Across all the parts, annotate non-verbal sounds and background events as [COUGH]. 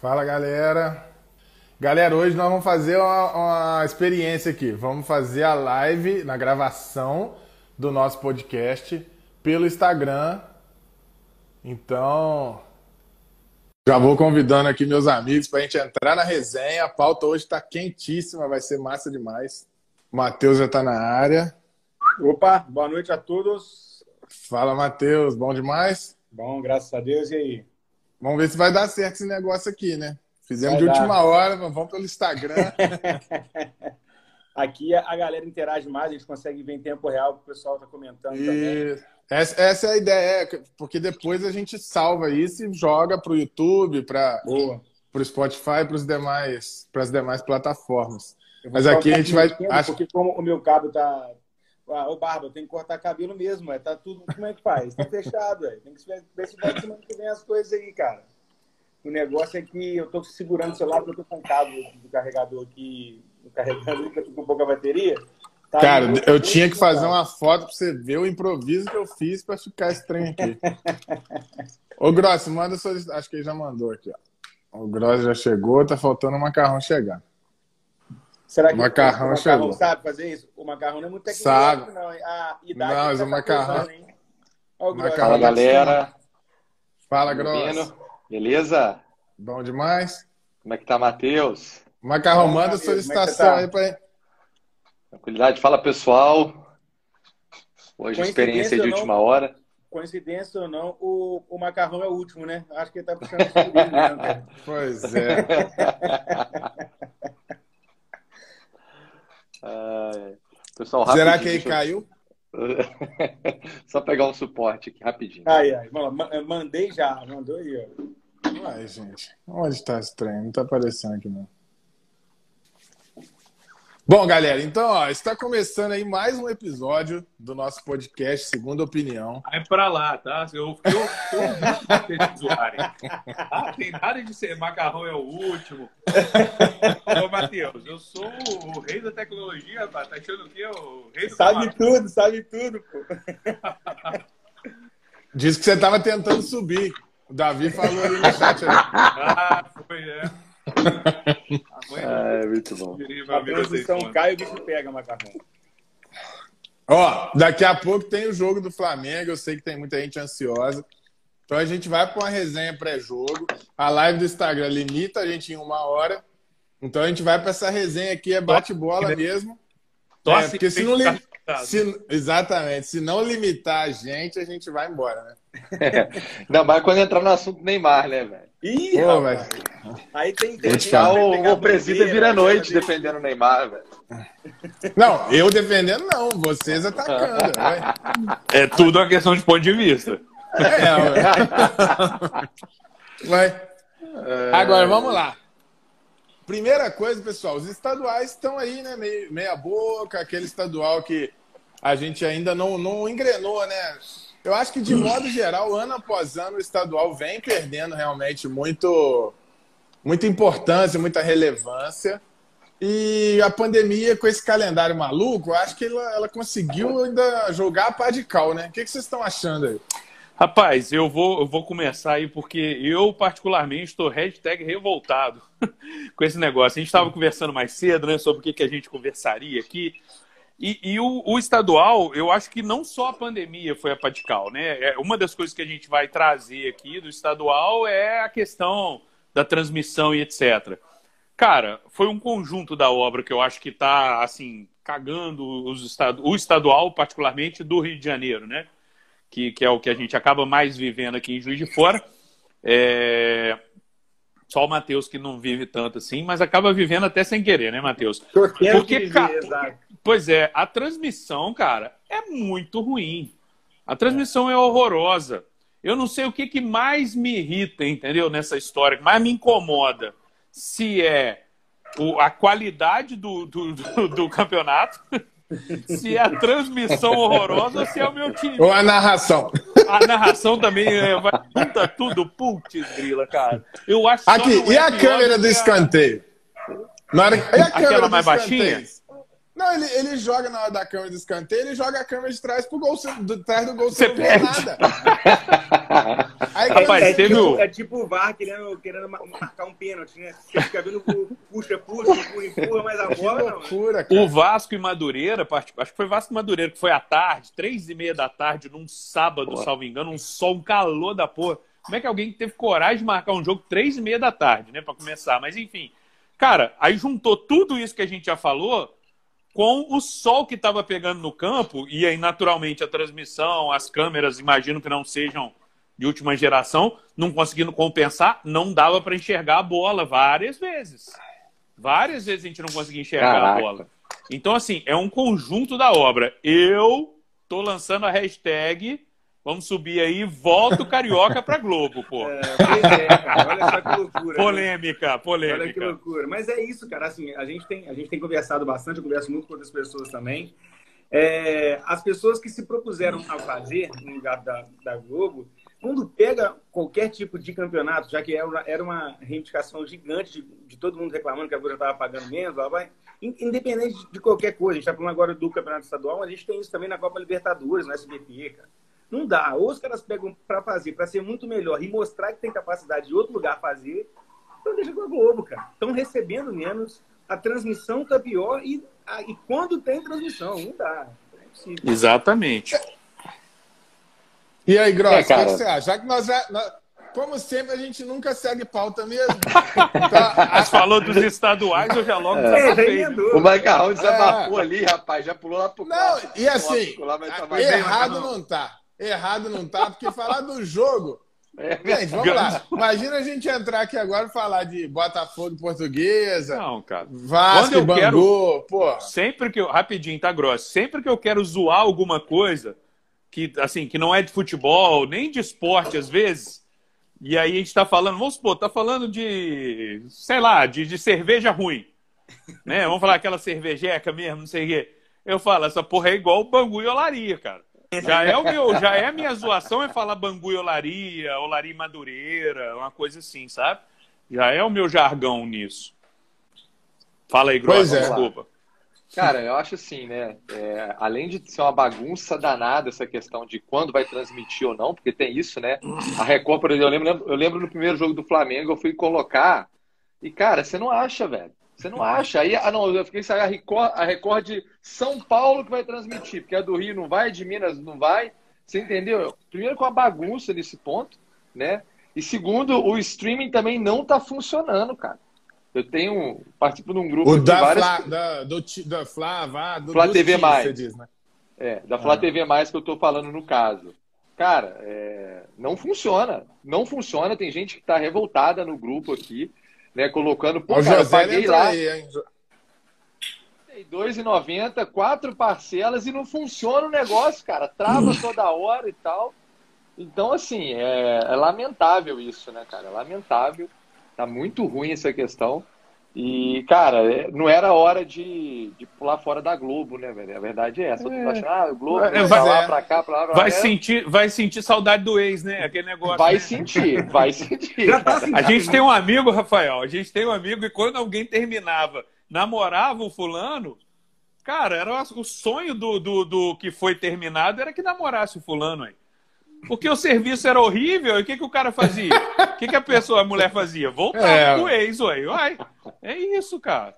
Fala galera. Galera, hoje nós vamos fazer uma, uma, experiência aqui. Vamos fazer a live na gravação do nosso podcast pelo Instagram. Então, já vou convidando aqui meus amigos para a gente entrar na resenha. A pauta hoje está quentíssima, vai ser massa demais. O Matheus já está na área. Opa, boa noite a todos. Fala, Matheus, bom demais? Bom, graças a Deus. E aí? Vamos ver se vai dar certo esse negócio aqui, né? Fizemos vai de dar. última hora, vamos pelo Instagram. [LAUGHS] aqui a galera interage mais, a gente consegue ver em tempo real o que o pessoal está comentando e... também. Essa, essa, é a ideia, é, porque depois a gente salva isso e joga para o YouTube, para o Spotify, para demais, as demais plataformas. Mas aqui a gente vai. Acho... Porque como o meu cabo tá. Ah, ô Barba, tem que cortar cabelo mesmo, é. Tá tudo. Como é que faz? Tá fechado, é. Tem que ver se vai semana que vem as coisas aí, cara. O negócio é que eu tô segurando o celular porque eu tô com o cabo do carregador aqui, do carregador, que eu tô com pouca bateria. Tá Cara, eu tinha que fazer uma foto pra você ver o improviso que eu fiz pra ficar esse trem aqui. Ô, Grossi, manda sua. Acho que ele já mandou aqui, ó. O Grossi já chegou, tá faltando o macarrão chegar. Será que o macarrão, o macarrão sabe fazer isso? O macarrão não é muito tecnológico, sabe. não. A idade não, mas o macarrão. o macarrão. Fala, galera. Fala, Grossi. Beleza? Bom demais. Como é que tá, Matheus? Macarrão, manda a solicitação é tá? aí pra Tranquilidade. Fala, pessoal. Hoje experiência de última não, hora. Coincidência ou não, o, o macarrão é o último, né? Acho que ele tá puxando o mesmo, né, [LAUGHS] Pois é. [LAUGHS] pessoal, Será que aí caiu? [LAUGHS] Só pegar um suporte aqui rapidinho. Ai, ai. Mandei já. Mandou aí, ó. Ai, gente. Onde está esse trem? Não tá aparecendo aqui, não. Bom, galera, então, ó, está começando aí mais um episódio do nosso podcast Segunda Opinião. Vai pra lá, tá? Eu fiquei ouvindo Ah, tem nada de ser macarrão é o último. Ô, Matheus, eu sou o rei da tecnologia, rapaz. Tá achando o quê? O rei do Sabe camarão. tudo, sabe tudo, pô. Diz que você tava tentando subir. O Davi falou ali no chat. Ah, foi, é. É, muito bom. A transição cai e o bicho pega, macarrão. Ó, daqui a pouco tem o jogo do Flamengo. Eu sei que tem muita gente ansiosa. Então a gente vai para uma resenha pré-jogo. A live do Instagram limita a gente em uma hora. Então a gente vai para essa resenha aqui, é bate-bola mesmo. É, porque se não li... se... Exatamente. Se não limitar a gente, a gente vai embora, né? [LAUGHS] Ainda mais quando entrar no assunto Neymar, né, velho? Ih, Pô, velho. Aí tem, o, o presídio vira noite defendendo o Neymar, velho. Não, eu defendendo não, vocês atacando. [LAUGHS] é tudo uma questão de ponto de vista. É, vai. É... Agora, vamos lá. Primeira coisa, pessoal, os estaduais estão aí, né? meia boca, aquele estadual que a gente ainda não, não engrenou, né? Eu acho que, de modo geral, ano após ano, o estadual vem perdendo realmente muito, muita importância, muita relevância. E a pandemia, com esse calendário maluco, eu acho que ela, ela conseguiu ainda jogar a pá de cal, né? O que, que vocês estão achando aí? Rapaz, eu vou, eu vou começar aí porque eu, particularmente, estou hashtag revoltado [LAUGHS] com esse negócio. A gente estava conversando mais cedo né, sobre o que, que a gente conversaria aqui. E, e o, o, estadual, eu acho que não só a pandemia foi a padical, né? É, uma das coisas que a gente vai trazer aqui do estadual é a questão da transmissão e etc. Cara, foi um conjunto da obra que eu acho que está, assim, cagando os estadu o estadual, particularmente do Rio de Janeiro, né? Que, que é o que a gente acaba mais vivendo aqui em Juiz de Fora. É... Só o Matheus que não vive tanto assim, mas acaba vivendo até sem querer, né, Matheus? Porque, cara, Pois é, a transmissão, cara, é muito ruim. A transmissão é horrorosa. Eu não sei o que, que mais me irrita, entendeu? Nessa história, que mais me incomoda. Se é o, a qualidade do, do, do, do campeonato, [LAUGHS] se é a transmissão horrorosa ou se é o meu time. Ou a narração. A narração também é, vai junta tudo, putz, grila, cara. Eu acho Aqui, e é a câmera do escanteio? Na hora... E a câmera Aquela mais baixinha? Não, ele, ele joga na hora da câmera do escanteio, ele joga a câmera de trás pro gol, do, trás do gol, você não vê nada. [LAUGHS] Aí, Rapaz, é, teve tipo, é tipo o VAR querendo, querendo marcar um pênalti, né? Você fica vendo puxa, puxa, empurra, empurra, mas a bola não. Loucura, o Vasco e Madureira, acho que foi Vasco e Madureira, que foi à tarde, três e meia da tarde, num sábado, Porra. salvo engano, um sol, um calor da porra. Como é que alguém teve coragem de marcar um jogo três e meia da tarde, né, para começar? Mas enfim, cara, aí juntou tudo isso que a gente já falou com o sol que estava pegando no campo e aí naturalmente a transmissão, as câmeras, imagino que não sejam de última geração, não conseguindo compensar, não dava para enxergar a bola várias vezes. Várias vezes a gente não conseguia enxergar Caraca. a bola. Então, assim, é um conjunto da obra. Eu tô lançando a hashtag Vamos subir aí, volta o Carioca pra Globo, pô. É, é, cara. Olha só que loucura. Polêmica, né? polêmica. Olha que loucura. Mas é isso, cara. Assim, a gente tem, a gente tem conversado bastante, eu converso muito com outras pessoas também. É, as pessoas que se propuseram a fazer no lugar da, da Globo, quando pega qualquer tipo de campeonato, já que era uma, reivindicação gigante de, de, todo mundo reclamando que a Globo estava pagando menos, lá vai, independente de qualquer coisa, a gente está falando agora do campeonato estadual, mas a gente tem isso também na Copa Libertadores, no SBT, cara. Não dá. Ou os caras pegam para fazer, para ser muito melhor e mostrar que tem capacidade de outro lugar fazer, então deixa com a Globo, cara. Estão recebendo menos, a transmissão tá pior e, a, e quando tem transmissão, não dá. É Exatamente. E aí, Gross, é, o que você acha? Já que nós já. Nós, como sempre, a gente nunca segue pauta mesmo. [LAUGHS] Tá, Mas falou dos estaduais, eu já logo é, O Macarrão desabafou é. ali, rapaz, já pulou lá pro Não, e assim, lá, errado não tá. Errado não tá, porque falar do jogo. É, gente, vamos lá. Imagina a gente entrar aqui agora e falar de Botafogo Portuguesa. Não, cara. Vasco, eu Bangu, quero, pô. Sempre que eu. Rapidinho, tá grosso. Sempre que eu quero zoar alguma coisa que, assim, que não é de futebol, nem de esporte, às vezes. E aí a gente tá falando, vamos supor, tá falando de, sei lá, de, de cerveja ruim. Né? Vamos falar aquela cervejeca mesmo, não sei o quê. Eu falo, essa porra é igual o Bangu e Olaria, cara. Já é o meu, já é a minha zoação é falar Bangu e Olaria, Olaria e Madureira, uma coisa assim, sabe? Já é o meu jargão nisso. Fala aí, Grossa, é. desculpa. Cara, eu acho assim, né? É, além de ser uma bagunça danada essa questão de quando vai transmitir ou não, porque tem isso, né? A Record, por exemplo, eu lembro, eu lembro no primeiro jogo do Flamengo, eu fui colocar e, cara, você não acha, velho. Você não acha? Aí, ah, não, eu fiquei sabendo a Record, a Record de São Paulo que vai transmitir, porque a do Rio não vai, de Minas não vai. Você entendeu? Primeiro com a bagunça nesse ponto, né? E segundo, o streaming também não tá funcionando, cara. Eu tenho, participo de um grupo o de da várias... Fla, da, do, da Fla, vá, do, Fla TV times, Mais. Diz, né? É, da Fla ah. TV Mais que eu tô falando no caso. Cara, é, não funciona. Não funciona. Tem gente que tá revoltada no grupo aqui né? Colocando, o cara, José paguei lá. Aí, hein? R$2,90, quatro parcelas e não funciona o negócio, cara. Trava toda hora e tal. Então, assim, é, é, lamentável isso, né, cara? É lamentável. Tá muito ruim essa questão. E, cara, é, não era hora de, de pular fora da Globo, né, velho? A verdade é essa. É. Achando, ah, o Globo é, vai lá pra cá, pra lá, pra vai lá. Sentir, vai sentir saudade do ex, né? Aquele negócio. Vai né? sentir, vai sentir. Tá [LAUGHS] a gente tem um amigo, Rafael, a gente tem um amigo e quando alguém terminava, namorava o fulano, cara, era o sonho do, do, do que foi terminado era que namorasse o fulano aí. Porque o serviço era horrível, e o que, que o cara fazia? O que, que a pessoa, a mulher fazia? Voltava é. pro ex, ué. Uai, é isso, cara.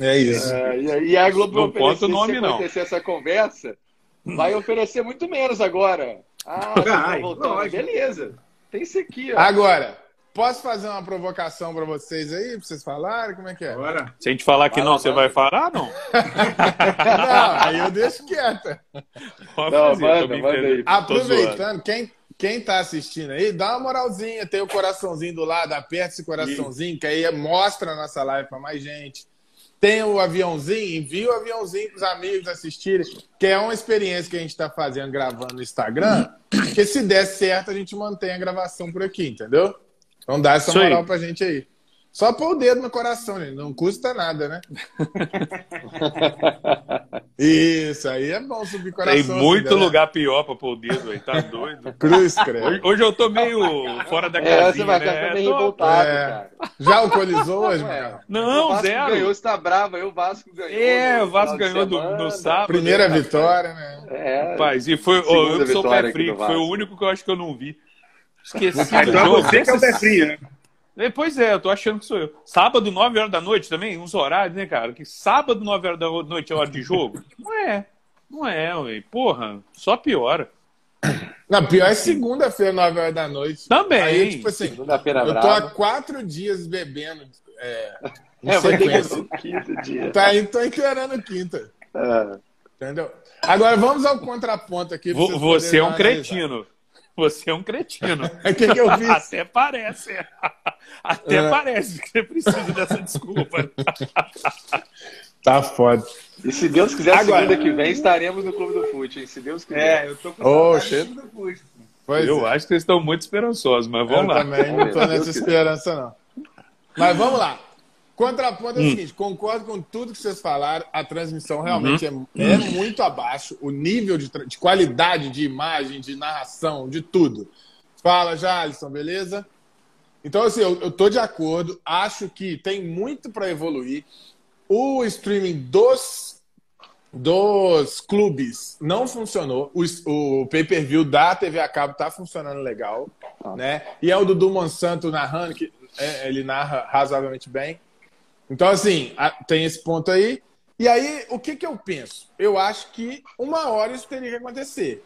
É isso. É, e a Globo não conta o nome, não. acontecer essa conversa, vai oferecer muito menos agora. Ah, Ai, voltando. Beleza. Tem isso aqui, ó. Agora, Posso fazer uma provocação para vocês aí, para vocês falarem? Como é que é? Bora. Se a gente falar que não, você vai falar, não? [LAUGHS] não, aí eu deixo quieta. Pode não, fazer, manda, manda aí. Aproveitando, quem, quem tá assistindo aí, dá uma moralzinha, tem o coraçãozinho do lado, aperta esse coraçãozinho, que aí mostra a nossa live para mais gente. Tem o aviãozinho, envia o aviãozinho para os amigos assistirem, que é uma experiência que a gente está fazendo, gravando no Instagram, que se der certo, a gente mantém a gravação por aqui, entendeu? Então dá essa moral pra gente aí. Só pôr o dedo no coração, gente. não custa nada, né? [LAUGHS] Isso, aí é bom subir coração. Tem muito assim, lugar né? pior pra pôr o dedo aí, tá doido? [LAUGHS] Cruz, creio. Hoje, hoje, eu tô meio fora da casinha, é, você vai né? meio revoltado, é. cara. Já alcoolizou hoje, mano? Não, o Vasco zero. ganhou, você tá bravo aí, o Vasco ganhou. É, o Vasco ganhou no, no, sábado. Primeira né, vitória, né? É. Rapaz, e foi, oh, eu sou pé frio, foi o único que eu acho que eu não vi. Esqueci do então jogo. Você que é o pé frio, né? É, pois é, eu tô achando que sou eu. Sábado, 9 horas da noite também, uns horários, né, cara? Que sábado, 9 horas da noite é hora de jogo? [LAUGHS] Não é. Não é, ué. Porra, só piora. Não, pior é segunda-feira, 9 horas da noite. Também. Aí, tipo assim, eu tô há quatro dias bebendo. É, é vai ter que quinto dia. Tá, tô inteirando quinta. É. Entendeu? Agora vamos ao contraponto aqui. Você é um cretino. Você é um cretino. O [LAUGHS] que, que eu fiz? Até parece. Até é. parece que você precisa dessa desculpa. [LAUGHS] Tá foda. E se Deus quiser, Agora... segunda que vem estaremos no Clube do Fute, hein? Se Deus quiser. É, eu tô com oh, Clube do Fute. Pois eu é. acho que vocês estão muito esperançosos, mas vamos eu lá. também não tô nessa esperança, não. Mas vamos lá. Contraponto é o hum. seguinte: concordo com tudo que vocês falaram. A transmissão realmente uhum. é, é, muito abaixo. O nível de, de, qualidade de imagem, de narração, de tudo. Fala já, Alisson, beleza? Então, assim, eu, eu tô de acordo. Acho que tem muito para evoluir. O streaming dos, dos clubes não funcionou. O, o pay-per-view da TV a cabo tá funcionando legal. Ah. Né? E é o Dudu Monsanto narrando, que é, ele narra razoavelmente bem. Então, assim, tem esse ponto aí. E aí, o que, que eu penso? Eu acho que uma hora isso teria que acontecer.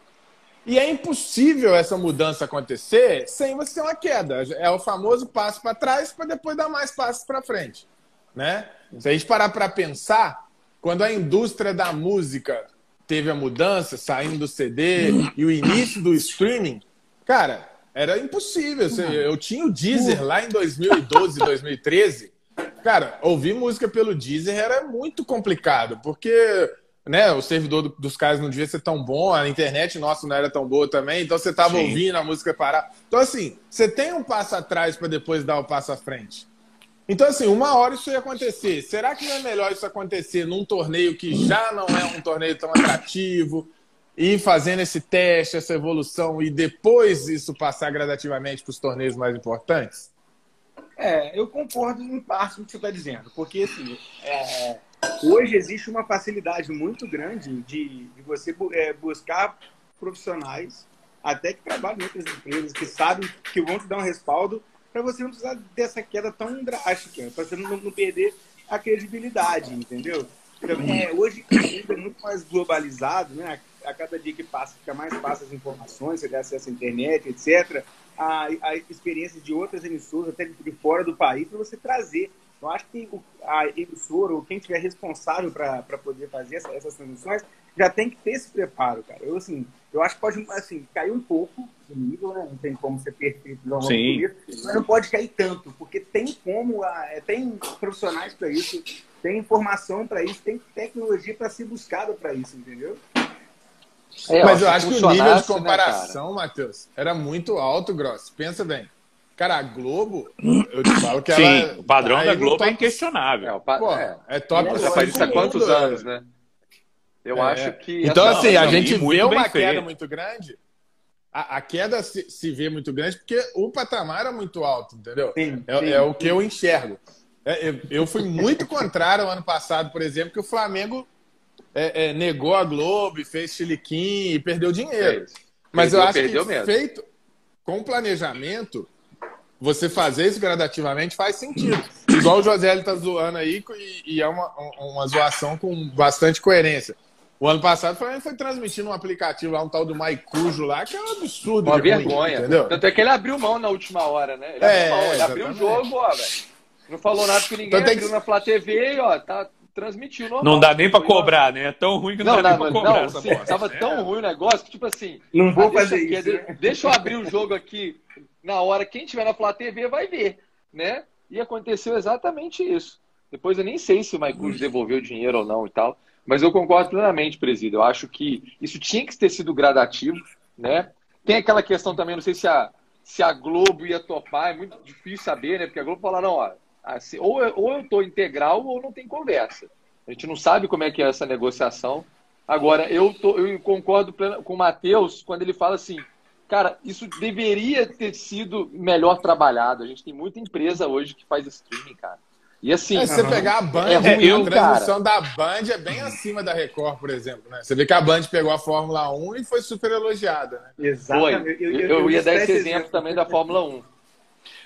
E é impossível essa mudança acontecer sem você ter uma queda. É o famoso passo para trás para depois dar mais passos para frente. Né? Se a gente parar para pensar, quando a indústria da música teve a mudança, saindo do CD e o início do streaming, cara, era impossível. Eu tinha o Deezer lá em 2012, 2013 Cara, ouvir música pelo Deezer era muito complicado, porque né, o servidor dos caras não devia ser tão bom, a internet nossa não era tão boa também, então você tava Sim. ouvindo a música parar. Então, assim, você tem um passo atrás para depois dar o passo à frente. Então, assim, uma hora isso ia acontecer. Será que não é melhor isso acontecer num torneio que já não é um torneio tão atrativo? Ir fazendo esse teste, essa evolução e depois isso passar gradativamente para os torneios mais importantes? É, eu concordo em parte com o que você está dizendo, porque assim, é, hoje existe uma facilidade muito grande de, de você é, buscar profissionais, até que trabalham em outras empresas, que sabem que vão te dar um respaldo para você não precisar dessa queda tão drástica, para você não, não, perder a credibilidade, entendeu? Então, é, hoje é muito mais globalizado, né? A cada dia que passa fica mais fácil as informações, você tem acesso à internet, etc a, a experiência de outras emissoras, até de fora do país, para você trazer. Eu acho que a emissora ou quem tiver responsável para poder fazer essa, essas transmissões já tem que ter esse preparo, cara. Eu, assim, eu acho que pode assim, cair um pouco de nível, né? Não tem como ser perfeito não Sim. mas não pode cair tanto, porque tem como, é, tem profissionais para isso, tem informação para isso, tem tecnologia para ser buscada para isso, entendeu? É, Mas eu acho que o nível de né, comparação, né, Matheus, era muito alto, Gross. Pensa bem. Cara, a Globo, eu te falo que Sim, ela. Sim, o padrão da Globo é inquestionável. É, pa... Pô, é, é top. Ela faz isso há quantos anos, né? Eu é. acho que. Então, assim, a gente vê uma queda muito grande. A, a queda se, se, vê muito grande porque o patamar é muito alto, entendeu? Sim, é, sim, é o que eu enxergo. É, eu, eu fui muito contrário ano passado, por exemplo, que o Flamengo é, é, negou a Globo, fez chiliquim e perdeu dinheiro. Mas perdeu, eu acho que mesmo. feito com planejamento, você fazer isso gradativamente faz sentido. Igual o José está zoando aí, e, e, é uma, uma zoação com bastante coerência. O ano passado foi, foi transmitindo um aplicativo lá, um tal do Maicujo lá, que é um absurdo. Uma vergonha. Ruim, entendeu? Tanto é que ele abriu mão na última hora, né? Ele é, abriu, ele abriu o jogo, ó, velho. Não falou nada com ninguém, então, abriu que... na Flá TV e, ó, tá, transmitiu normal. Não dá nem para cobrar, né? É tão ruim que não, não dá nem para cobrar. Não, sim, tava tão é. ruim o negócio que, tipo assim. Não vou fazer deixa, isso. Deixa eu abrir o jogo aqui na hora. Quem tiver na Flá TV vai ver, né? E aconteceu exatamente isso. Depois eu nem sei se o Maicujo devolveu o dinheiro ou não e tal. Mas eu concordo plenamente, presídio. Eu acho que isso tinha que ter sido gradativo, né? Tem aquela questão também, não sei se a, se a Globo ia topar, é muito difícil saber, né? Porque a Globo falou, não, ó, assim, ou, ou eu estou integral ou não tem conversa. A gente não sabe como é que é essa negociação. Agora, eu, tô, eu concordo com o Matheus quando ele fala assim, cara, isso deveria ter sido melhor trabalhado. A gente tem muita empresa hoje que faz streaming, cara. E assim. É, se você pegar a Band, é ruim, a transmissão cara. da Band é bem acima da Record, por exemplo. Né? Você vê que a Band pegou a Fórmula 1 e foi super elogiada. Né? Exatamente. Eu, eu, eu, eu ia dar esse exemplo, exemplo também da Fórmula 1.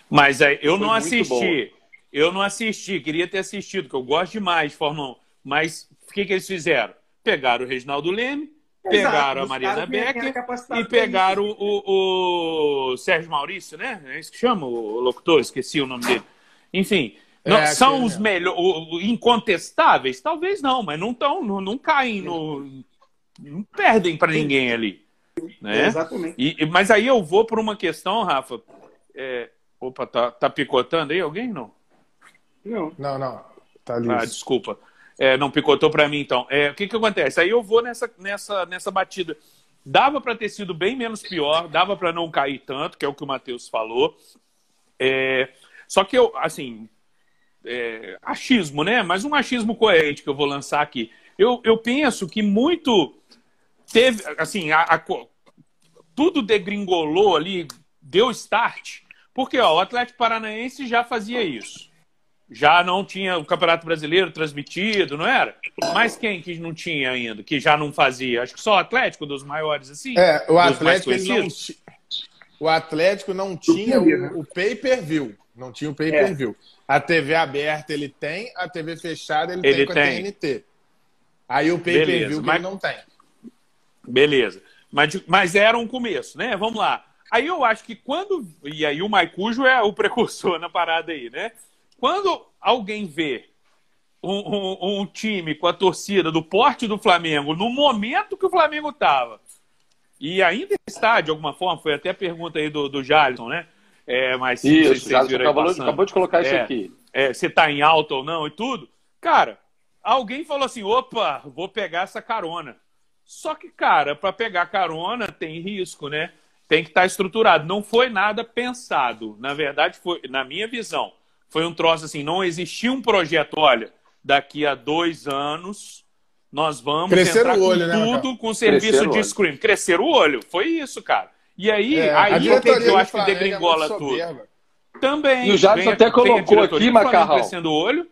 Mas é, eu foi não assisti. Eu não assisti, queria ter assistido, porque eu gosto demais de Fórmula 1. Mas o que, que eles fizeram? Pegaram o Reginaldo Leme, pegaram a Mariana Becker e pegaram o, o, o, Sérgio Maurício, né? É isso que chama o locutor, esqueci o nome dele. Enfim, não, é, são os melhores, incontestáveis? Talvez não, mas não estão, não, não caem no. Não perdem para ninguém ali. Né? Exatamente. E, mas aí eu vou por uma questão, Rafa. É, opa, tá, tá picotando aí alguém? Não. Não, não, não. Tá liso. Ah, desculpa. É, não picotou para mim, então. É, o que, que acontece? Aí eu vou nessa, nessa, nessa batida. Dava para ter sido bem menos pior, dava para não cair tanto, que é o que o Matheus falou. É, só que eu, assim, é, achismo, né? Mas um achismo coerente que eu vou lançar aqui. Eu, eu penso que muito teve, assim, a, a, tudo degringolou ali, deu start, porque ó, o Atlético Paranaense já fazia isso já não tinha o Campeonato Brasileiro transmitido, não era? Mas quem que não tinha ainda, que já não fazia? Acho que só o Atlético, dos maiores, assim? É, o Atlético, não, o Atlético não tinha o, o pay-per-view. Não tinha o pay-per-view. É. A TV aberta ele tem, a TV fechada ele, ele tem com a TNT. Aí o pay-per-view mas... ele não tem. Beleza. Mas, mas era um começo, né? Vamos lá. Aí eu acho que quando. E aí o Maicujo é o [LAUGHS] precursor na parada aí, né? Quando alguém vê um, um, um, time com a torcida do porte do Flamengo no momento que o Flamengo estava, e ainda está, de alguma forma, foi até a pergunta aí do, do Jalisson, né? É, mas isso, se acabou, acabou, de colocar isso é, aqui. É, você está em alta ou não e tudo. Cara, alguém falou assim: opa, vou pegar essa carona. Só que, cara, para pegar carona tem risco, né? Tem que estar tá estruturado. Não foi nada pensado. Na verdade, foi, na minha visão, foi um troço assim, não existia um projeto, olha, daqui a dois anos nós vamos Crescer entrar o olho, com né, tudo com serviço de screen. Crescer o olho, foi isso, cara. E aí, é, aí é que eu acho que degringola é tudo. Também. E o Jadson até colocou aqui, Macarrão. Crescendo o olho.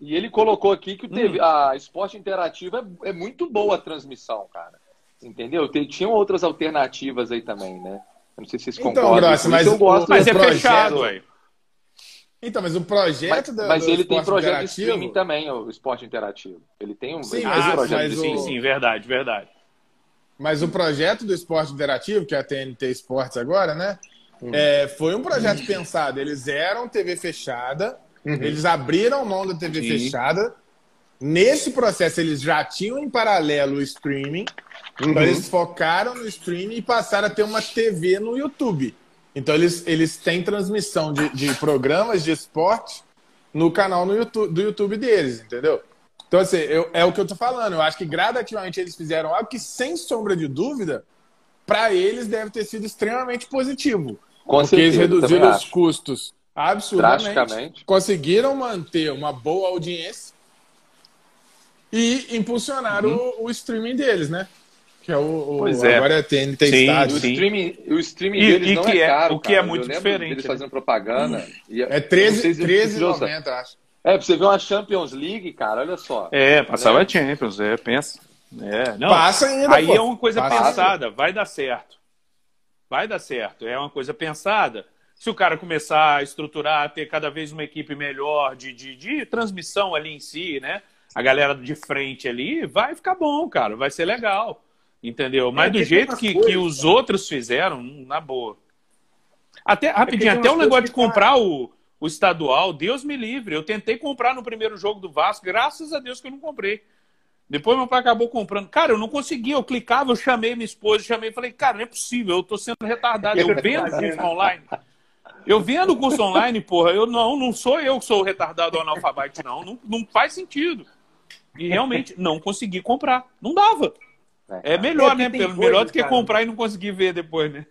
E ele colocou aqui que teve, hum. a Esporte Interativa é, é, muito boa a transmissão, cara. Entendeu? Tem, tinham outras alternativas aí também, né? Eu não sei se vocês então, concordam. Graça, mas, eu gosto mas é projeto, fechado, aí. Então, mas o projeto mas, do, mas do ele tem projeto de streaming também, o esporte interativo. Ele tem um, sim, mas, projeto mas de Sim, sim, verdade, verdade. Mas o projeto do esporte interativo, que é a TNT Esportes agora, né? Hum. É, foi um projeto hum. pensado. Eles eram TV fechada, uhum. eles abriram mão da TV sim. fechada. Nesse processo, eles já tinham em paralelo o streaming. Então, uhum. Então, eles focaram no streaming e passaram a ter uma TV no YouTube. Então eles, eles têm transmissão de, de programas de esporte no canal no YouTube, do YouTube deles, entendeu? Então, assim, eu, é o que eu tô falando. Eu acho que gradativamente eles fizeram algo que, sem sombra de dúvida, para eles deve ter sido extremamente positivo. Com porque certeza, eles reduziram os custos absurdamente, conseguiram manter uma boa audiência e impulsionaram uhum. o, o streaming deles, né? Que é o, o é. agora é TNT sim, Estádio. O streaming, o streaming e, deles e não é, é caro, O que é cara. é muito diferente. Eles né? fazendo propaganda. E, é 13,90, acho. É, pra você ver uma Champions League, cara, olha só. É, passava né? Champions, é, pensa. É, não. Passa ainda, Aí pô. é uma coisa Passa. pensada, vai dar certo. Vai dar certo, é uma coisa pensada. Se o cara começar a estruturar, ter cada vez uma equipe melhor de, de, de transmissão ali em si, né? A galera de frente ali, vai ficar bom, cara, vai ser legal. Entendeu? Mas é, do jeito que, coisas, que os outros fizeram, na boa. Até, é rapidinho, é até o negócio de comprar o, o estadual, Deus me livre. Eu tentei comprar no primeiro jogo do Vasco, graças a Deus que eu não comprei. Depois meu pai acabou comprando. Cara, eu não conseguia, eu clicava, eu chamei minha esposa, chamei e falei, cara, não é possível, eu tô sendo retardado. Eu vendo curso online. Eu vendo o curso online, porra, eu não, não sou eu que sou o retardado ou analfabeto, não. não. Não faz sentido. E realmente não consegui comprar. Não dava. É, é melhor, é, né? Pelo, melhor do que cara, comprar e não conseguir ver depois, né?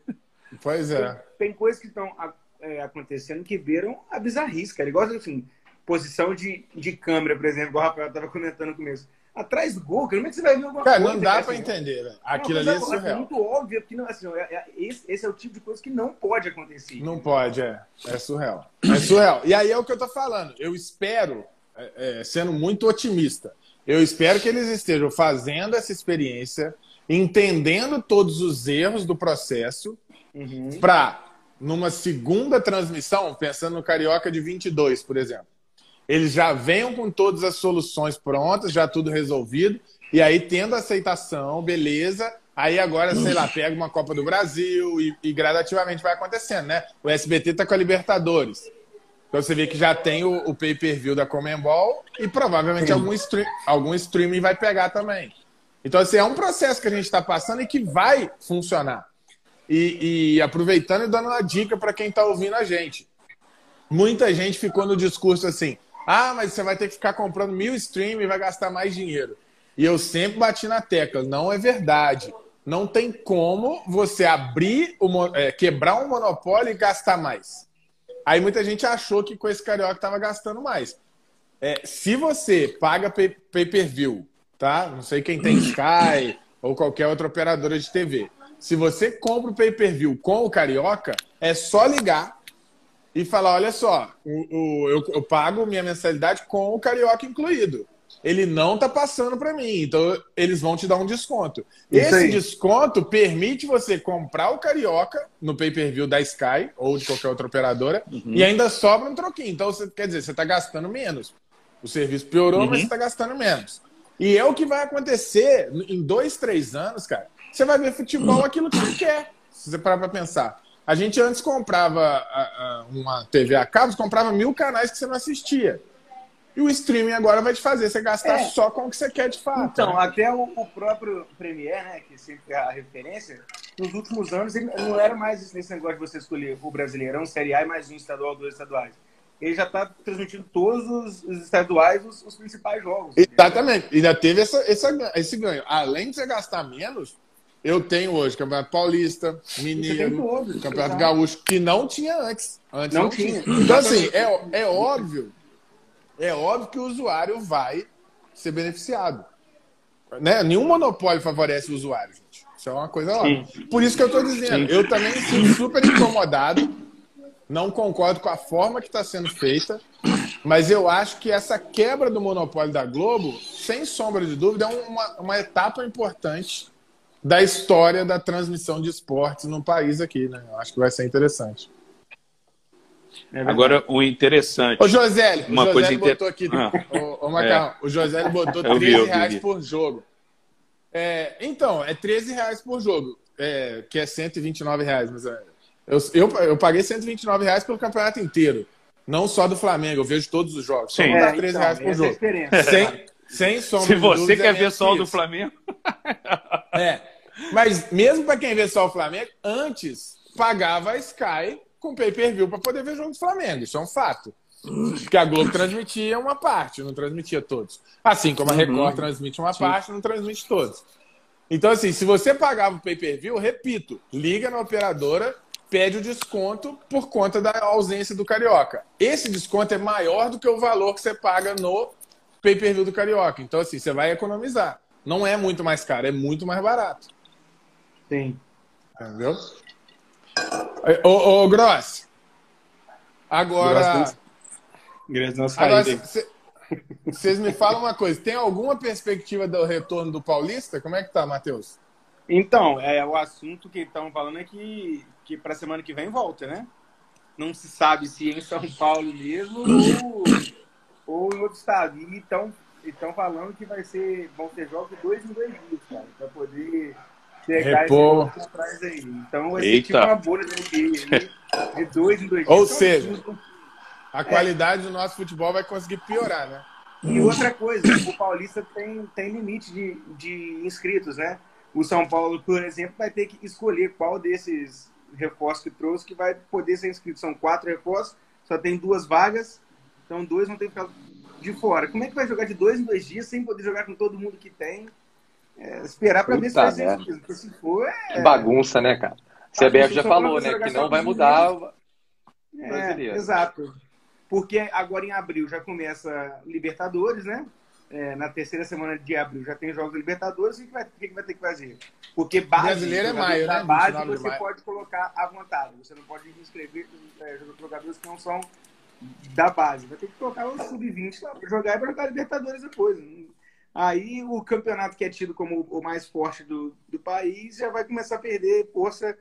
Pois é. Tem, tem coisas que estão é, acontecendo que viram a bizarrice, cara. Igual assim, posição de, de câmera, por exemplo, igual o Rafael estava comentando no começo. Atrás do gol, como é que você vai ver alguma cara, coisa? Não dá para assim, entender, velho. Aquilo ali é surreal. É muito óbvio, porque não, assim, é, é, esse, esse, é o tipo de coisa que não pode acontecer. Não pode, é. É surreal. É surreal. E aí é o que eu tô falando. Eu espero, é, é sendo muito otimista, eu espero que eles estejam fazendo essa experiência, entendendo todos os erros do processo, uhum. para, numa segunda transmissão, pensando no Carioca de 22, por exemplo, eles já venham com todas as soluções prontas, já tudo resolvido, e aí tendo aceitação, beleza. Aí agora, sei lá, pega uma Copa do Brasil e, e gradativamente vai acontecendo, né? O SBT tá com a Libertadores. Então você vê que já tem o, o pay-per-view da Comembol e provavelmente algum, stream, algum streaming vai pegar também. Então, assim, é um processo que a gente está passando e que vai funcionar. E, e aproveitando e dando uma dica para quem está ouvindo a gente. Muita gente ficou no discurso assim: ah, mas você vai ter que ficar comprando mil streams e vai gastar mais dinheiro. E eu sempre bati na tecla, não é verdade. Não tem como você abrir, o, é, quebrar um monopólio e gastar mais. Aí muita gente achou que com esse carioca estava gastando mais. É, se você paga pay-per-view, tá? Não sei quem tem [CLEARS THROAT] Sky ou qualquer outra operadora de TV. Se você compra o pay-per-view com o carioca, é só ligar e falar: olha só, o, o, eu, eu, pago minha mensalidade com o carioca incluído. Ele não tá passando para mim, então eles vão te dar um desconto. Isso Esse aí. desconto permite você comprar o carioca no pay-per-view da Sky ou de qualquer outra operadora uhum. e ainda sobra um troquinho. Então, você, quer dizer, você está gastando menos. O serviço piorou, uhum. mas você está gastando menos. E é o que vai acontecer em dois, três anos, cara. Você vai ver futebol uhum. aquilo que você quer, se você parar para pensar. A gente antes comprava uma TV a cabo, comprava mil canais que você não assistia. E o streaming agora vai te fazer você gastar é. só com o que você quer de fato. Então, né? até o, o, próprio Premiere, né, que sempre é a referência, nos últimos anos ele não era mais esse negócio de você escolher o Brasileirão, Série A e mais um estadual, dois estaduais. Ele já está transmitindo todos os, estaduais, os, os, principais jogos. Exatamente. Ainda teve essa, essa, esse ganho. Além de você gastar menos, eu tenho hoje Campeonato Paulista, Mineiro, todos, Campeonato exato. Gaúcho, que não tinha antes. Antes não, não tinha. tinha. Então, assim, é, é óbvio, é óbvio que o usuário vai ser beneficiado. Né? Nenhum monopólio favorece o usuário, gente. Isso é uma coisa óbvia. Por isso que eu estou dizendo, Sim. eu também sinto super incomodado, não concordo com a forma que está sendo feita, mas eu acho que essa quebra do monopólio da Globo, sem sombra de dúvida, é uma, uma etapa importante da história da transmissão de esportes no país aqui, né? Eu acho que vai ser interessante. É Agora, o interessante. Ô, José, uma o José coisa botou aqui. Ah, ô, ô Macarrão, é. o José botou [LAUGHS] 13 vi, reais vi. por jogo. É, então, é 13 reais por jogo, é, que é 129 reais. Mas é, eu, eu, eu paguei 129 reais pelo campeonato inteiro. Não só do Flamengo, eu vejo todos os jogos. Só Sim. dá 13 então, reais por jogo. Sem, sem sombra Se você quer ver só o do Flamengo. É. Mas mesmo para quem vê só o Flamengo, antes pagava a Sky com pay-per-view para poder ver jogo do Flamengo. Isso é um fato. Porque a Globo transmitia uma parte, não transmitia todos. Assim como a Record uhum. transmite uma Sim. parte, não transmite todos. Então, assim, se você pagava o pay-per-view, repito, liga na operadora, pede o desconto por conta da ausência do Carioca. Esse desconto é maior do que o valor que você paga no pay-per-view do Carioca. Então, assim, você vai economizar. Não é muito mais caro, é muito mais barato. Sim. Entendeu? Ô, ô Gross. Agora. Gross vocês me falam uma coisa. Tem alguma perspectiva do retorno do Paulista? Como é que tá, Matheus? Então, é, o assunto que estão falando é que, que para semana que vem volta, né? Não se sabe se em São Paulo mesmo ou, ou em outro estado. E estão estão falando que vai ser, vão ser jogos dois em dois dias, cara, para poder pegar Repor. atrás aí. Então vai ser tipo uma bolha da NBA de dois em dois dias. Ou então, seja, a qualidade é. do nosso futebol vai conseguir piorar, né? E outra coisa, o Paulista tem, tem limite de, de inscritos, né? O São Paulo, por exemplo, vai ter que escolher qual desses reforços que trouxe que vai poder ser inscrito. São quatro reforços, só tem duas vagas, então dois vão ter que ficar de fora. Como é que vai jogar de dois em dois dias sem poder jogar com todo mundo que tem? É, esperar para ver se vai ser isso Porque se for. É... Que bagunça, né, cara? A CBF já falou, né? Que não vai mudar. Mesmo. é, brasileiro. Exato. Porque agora em abril já começa Libertadores, né? É, na terceira semana de abril já tem jogos da Libertadores, o que vai, o que vai ter que fazer? Porque base, brasileiro é maio, né? base você pode colocar à vontade. Você não pode inscrever é, jogadores que não são da base. Vai ter que colocar o sub-20 lá para jogar e para jogar Libertadores depois. Aí o campeonato que é tido como o mais forte do, do país já vai começar a perder força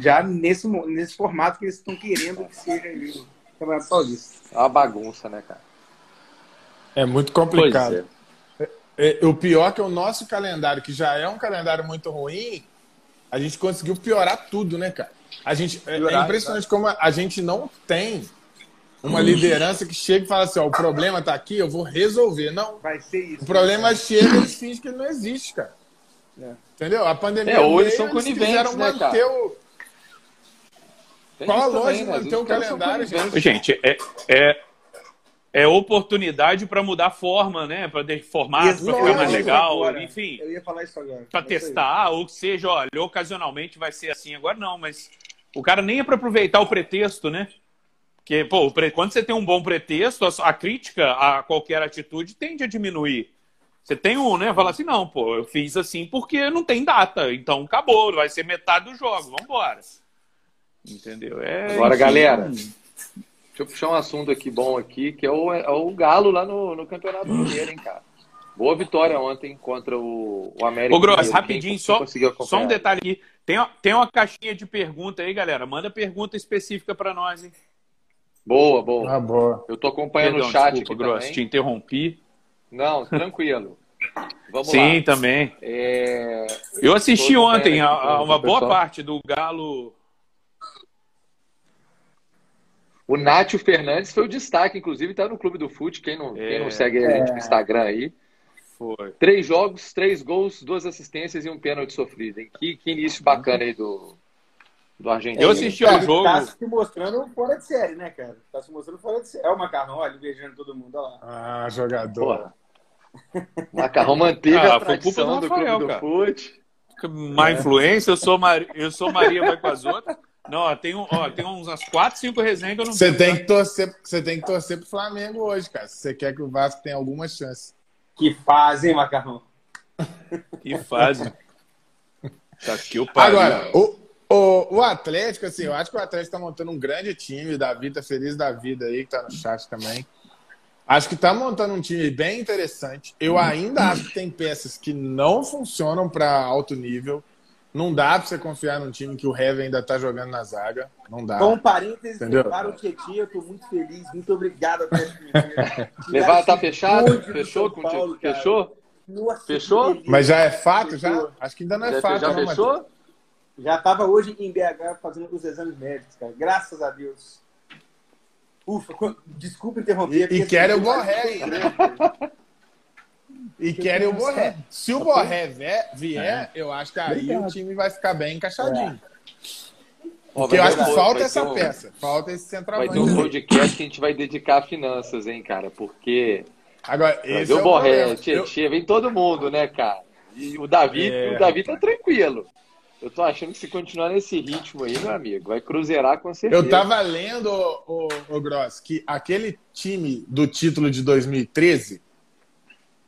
já nesse, nesse formato que eles estão querendo que seja o Campeonato Paulista. É uma bagunça, né, cara? É muito complicado. É. É, é, o pior é que o nosso calendário, que já é um calendário muito ruim, a gente conseguiu piorar tudo, né, cara? A gente, é, é impressionante como a, a gente não tem uma liderança que chega e fala assim: ó, o problema está aqui, eu vou resolver. Não. Vai ser isso. O problema né? chega e finge que ele não existe, cara. É. Entendeu? A pandemia. É, ou eles são coniventes, né, cara? O... Qual a lógica né? manter o calendário, gente? Gente, é, é, é oportunidade para mudar a forma, né? Para formato, para ficar mais legal, agora. enfim. Eu ia falar isso agora. Para testar, ou que seja, olha, ocasionalmente vai ser assim, agora não, mas o cara nem é para aproveitar o pretexto, né? Porque, pô, quando você tem um bom pretexto, a crítica a qualquer atitude tende a diminuir. Você tem um, né? Fala assim, não, pô, eu fiz assim porque não tem data. Então acabou, vai ser metade do jogo, vamos embora. Entendeu? É, Agora, enfim, galera, deixa eu puxar um assunto aqui bom aqui, que é o, é o Galo lá no, no Campeonato Mineiro, hein, cara. Boa vitória ontem contra o, o América. Ô, Gross, rapidinho, só, só um detalhe aqui. Tem, tem uma caixinha de pergunta aí, galera. Manda pergunta específica para nós, hein? Boa, boa. Ah, boa. Eu tô acompanhando Perdão, o chat desculpa, aqui Gross, também. te interrompi. Não, tranquilo. Vamos Sim, lá. também. É... Eu assisti ontem a, a uma boa parte do Galo. O Nátio Fernandes foi o destaque, inclusive está no Clube do Fute. Quem não, é... quem não segue a gente no Instagram aí. Foi. Três jogos, três gols, duas assistências e um pênalti sofrido. Que, que início bacana aí do, do Argentina. Eu assisti ao jogo. Tá se mostrando fora de série, né, cara? Tá se mostrando fora de série. É o Macarrão, olha, beijando todo mundo, olha lá. Ah, jogador. Porra. Macarrão manteve ah, a tradição do, Rafael, clube do fute. Má é. influência, eu sou, Mar... eu sou Maria, vai com as outras. Não, ó, tem, um, ó, tem uns 4, 5 resenhas que eu não Você tem que torcer, você tem que torcer pro Flamengo hoje, cara. Se você quer que o Vasco tenha alguma chance. Que fazem, Macarrão. Que fazem. [LAUGHS] Tá aqui o Agora, o, o, o Atlético, assim, eu acho que o Atlético está montando um grande time. Davi tá feliz da vida aí, que tá no chat também. Acho que tá montando um time bem interessante. Eu ainda acho que tem peças que não funcionam para alto nível. Não dá para você confiar num time que o Heaven ainda tá jogando na zaga. Não dá. Com parênteses, para o Tietchan, eu tô muito feliz. Muito obrigado, Atlético [LAUGHS] Levar tá fechado? Fechou com Paulo, Fechou? Nossa, fechou? Mas já é fato, já? Acho que ainda não é já, fato. Já não, fechou? Já estava hoje em BH fazendo os exames médicos, cara. Graças a Deus. Ufa, desculpa interromper. E, e querem o Borré, né? [LAUGHS] E querem o Borré. Se o Borré vier, é. eu acho que aí Obrigado. o time vai ficar bem encaixadinho. É. Porque eu acho que falta essa um... peça. Falta esse centroavante. Vai ter um podcast que a gente vai dedicar a finanças, hein, cara? Porque. Agora, esse é o Borré, Tietchan, eu... vem todo mundo, né, cara? E o Davi, é... o Davi tá tranquilo. Eu tô achando que se continuar nesse ritmo aí, meu amigo, vai cruzeirar com certeza. Eu tava lendo, o, o, o Gross, que aquele time do título de 2013,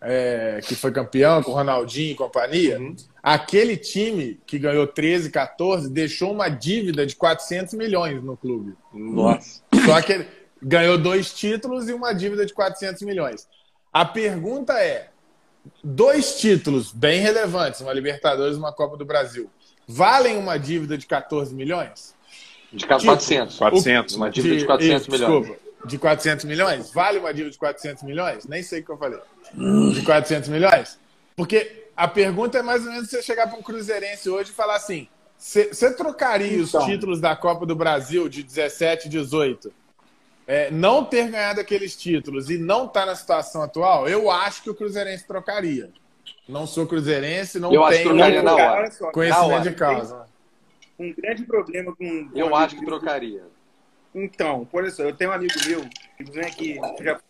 é, que foi campeão com o Ronaldinho e companhia, uhum. aquele time que ganhou 13, 14, deixou uma dívida de 400 milhões no clube. Nossa. Só que ele ganhou dois títulos e uma dívida de 400 milhões. A pergunta é: dois títulos bem relevantes, uma Libertadores e uma Copa do Brasil valem uma dívida de 14 milhões? De 400. Tipo, 400. Uma dívida de, de 400 milhões. Desculpa, de 400 milhões? Vale uma dívida de 400 milhões? Nem sei o que eu falei. De 400 milhões? Porque a pergunta é mais ou menos você chegar para um cruzeirense hoje e falar assim, você trocaria então. os títulos da Copa do Brasil de 17 e 18? É, não ter ganhado aqueles títulos e não estar tá na situação atual, eu acho que o Cruzeirense trocaria. Não sou cruzeirense, não eu tenho acho que na hora. conhecimento na hora. de causa. Um grande problema com. Eu com acho que trocaria. Então, por isso, eu tenho um amigo meu né, que já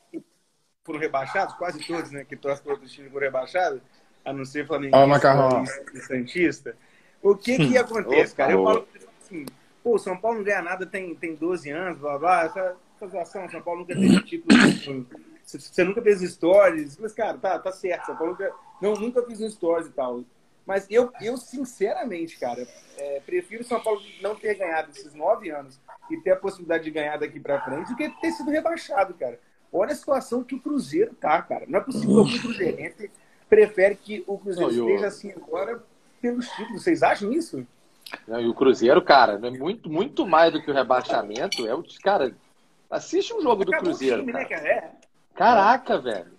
foram rebaixados, quase todos, né? Que torcem para outros times foram rebaixados, a não ser Flamengo oh, Macarrão. e Santista. O que que acontece, cara? Eu falo assim, pô, São Paulo não ganha nada tem, tem 12 anos, blá blá, essa, essa zoação, São Paulo nunca teve título, você nunca fez stories, mas cara, tá, tá certo, São Paulo nunca, não, nunca fiz um stories e tal. Mas eu, eu sinceramente, cara, é, prefiro São Paulo não ter ganhado esses nove anos e ter a possibilidade de ganhar daqui para frente do que ter sido rebaixado, cara. Olha a situação que o Cruzeiro tá, cara. Não é possível que o Cruzeirense prefere que o Cruzeiro não, esteja eu... assim agora pelos títulos. Vocês acham isso? Não, e o Cruzeiro, cara, é muito, muito mais do que o rebaixamento. É o cara. Assiste um jogo do Cruzeiro. Time, né, cara. Né, cara? É. Caraca, velho.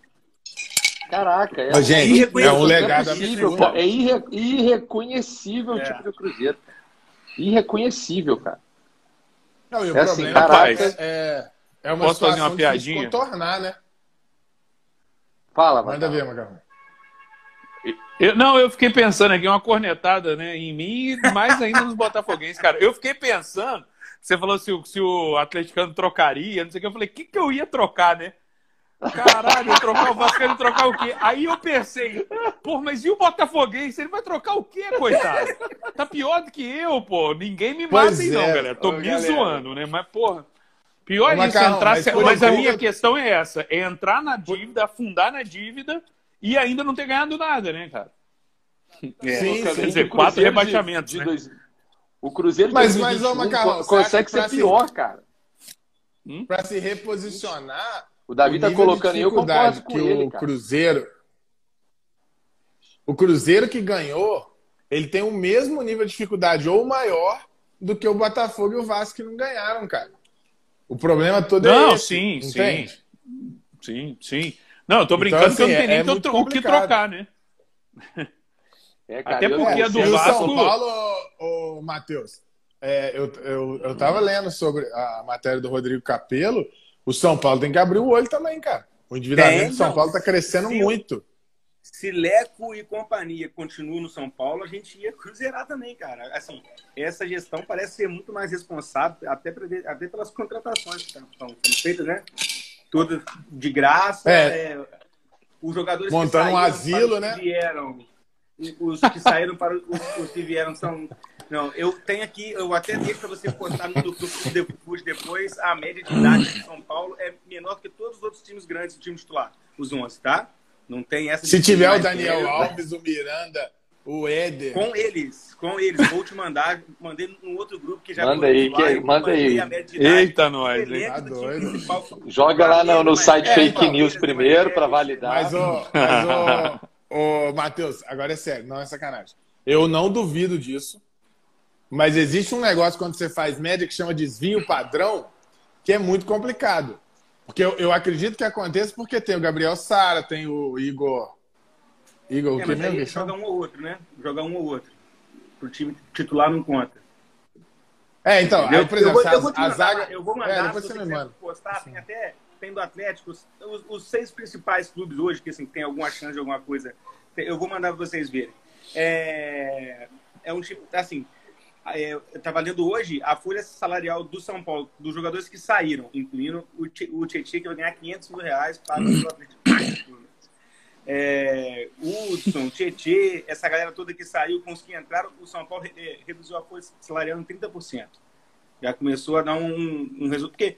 Caraca, é, Mas, gente, é um legado é, é irre, irreconhecível é. o tipo do Cruzeiro. Irreconhecível, cara. Não, e o é assim, problema assim, caraca, é, é uma Posso fazer uma piadinha? contornar, né? Fala, Manda ver, Macarrão. Eu, não, eu fiquei pensando aqui, uma cornetada né, em mim e mais ainda nos botafoguenses, cara. Eu fiquei pensando, você falou se, se o atleticano trocaria, não sei o que, eu falei, o que, que eu ia trocar, né? Caralho, trocar o Vasco, ele trocar o quê? Aí eu pensei, pô, mas e o Botafoguense? Ele vai trocar o quê, coitado? Tá pior do que eu, pô. Ninguém me mata aí, é. não, galera. Tô Ô, me galera. zoando, né? Mas, porra. Pior é isso, entrar. Mas, mas a minha questão é essa: é entrar na dívida, afundar na dívida e ainda não ter ganhado nada, né, cara? É, sim, quer sim, dizer, quatro rebaixamentos. De, de né? dois... O Cruzeiro mas, mas, ô, Macarrão, consegue ser pior, se... cara. Hum? Para se reposicionar, o Davi tá colocando eu concordo com que ele, o cara. Cruzeiro o Cruzeiro que ganhou, ele tem o mesmo nível de dificuldade ou maior do que o Botafogo e o Vasco que não ganharam, cara. O problema todo não, é esse. sim, entende? sim. Sim, sim. Não, eu tô então, brincando então, assim, que eu não tem é, nem é o que trocar, né? É, cara, Até porque a do Vasco... São Paulo, ô, ô, Matheus, é, eu, eu, eu tava lendo sobre a matéria do Rodrigo Capello o São Paulo tem que abrir o olho também, cara. O endividamento do São Paulo está crescendo se, muito. Se Leco e companhia continuam no São Paulo, a gente ia cruzeirar também, cara. Assim, essa gestão parece ser muito mais responsável, até, pra, até pelas contratações que estão sendo feitas, né? Todas de graça. É. É, os jogadores Montando um asilo, né? Vieram, os que saíram para os, os que vieram são não, eu tenho aqui, eu até deixo para você postar no Clube depois, a média de idade de São Paulo é menor que todos os outros times grandes do time titular, os 11, tá? Não tem essa. Se tiver o Daniel velho, Alves, o Miranda, o Éder. Com eles, com eles. Vou te mandar, mandei num outro grupo que já Manda aí, que, manda aí. Eita, nós, tá doido. Joga lá no, no site é, Fake News primeiro para validar. Mas, ô, mas, ô, ô Matheus, agora é sério, não é sacanagem. Eu não duvido disso. Mas existe um negócio quando você faz média que chama desvio padrão, que é muito complicado. Porque eu, eu acredito que aconteça porque tem o Gabriel Sara, tem o Igor. Igor, é, o que mesmo? Joga um ou outro, né? Joga um ou outro. Pro time titular não conta. É, então, aí, por exemplo, eu vou, eu vou a, zaga. Eu vou mandar, é, depois você me manda. postar, tem até tem do Atlético, os, os, seis principais clubes hoje, que assim, tem alguma chance de alguma coisa, eu vou mandar para vocês verem. É, é um tipo, assim, eu estava lendo hoje a folha salarial do São Paulo, dos jogadores que saíram, incluindo o, o Tietchan, que vai ganhar 500 mil reais para o Atlético. É, Hudson, Tietchan, essa galera toda que saiu, com os que entraram, o São Paulo é, reduziu a folha salarial em 30%. Já começou a dar um, um resultado. Porque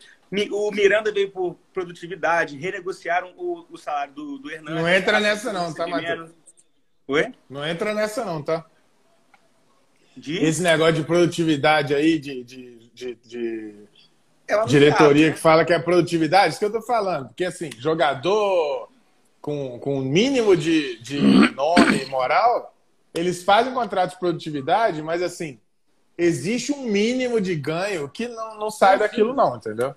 o Miranda veio por produtividade, renegociaram o, o salário do, do Hernandes. Não entra nessa não, tá, Matheus? Oi? Não entra nessa não, tá? De... Esse negócio de produtividade aí, de, de, de, de é diretoria né? que fala que é produtividade, isso que eu tô falando. Porque, assim, jogador com, com mínimo de, de nome e moral, eles fazem contrato de produtividade, mas, assim, existe um mínimo de ganho que não, não sai daquilo, não, entendeu?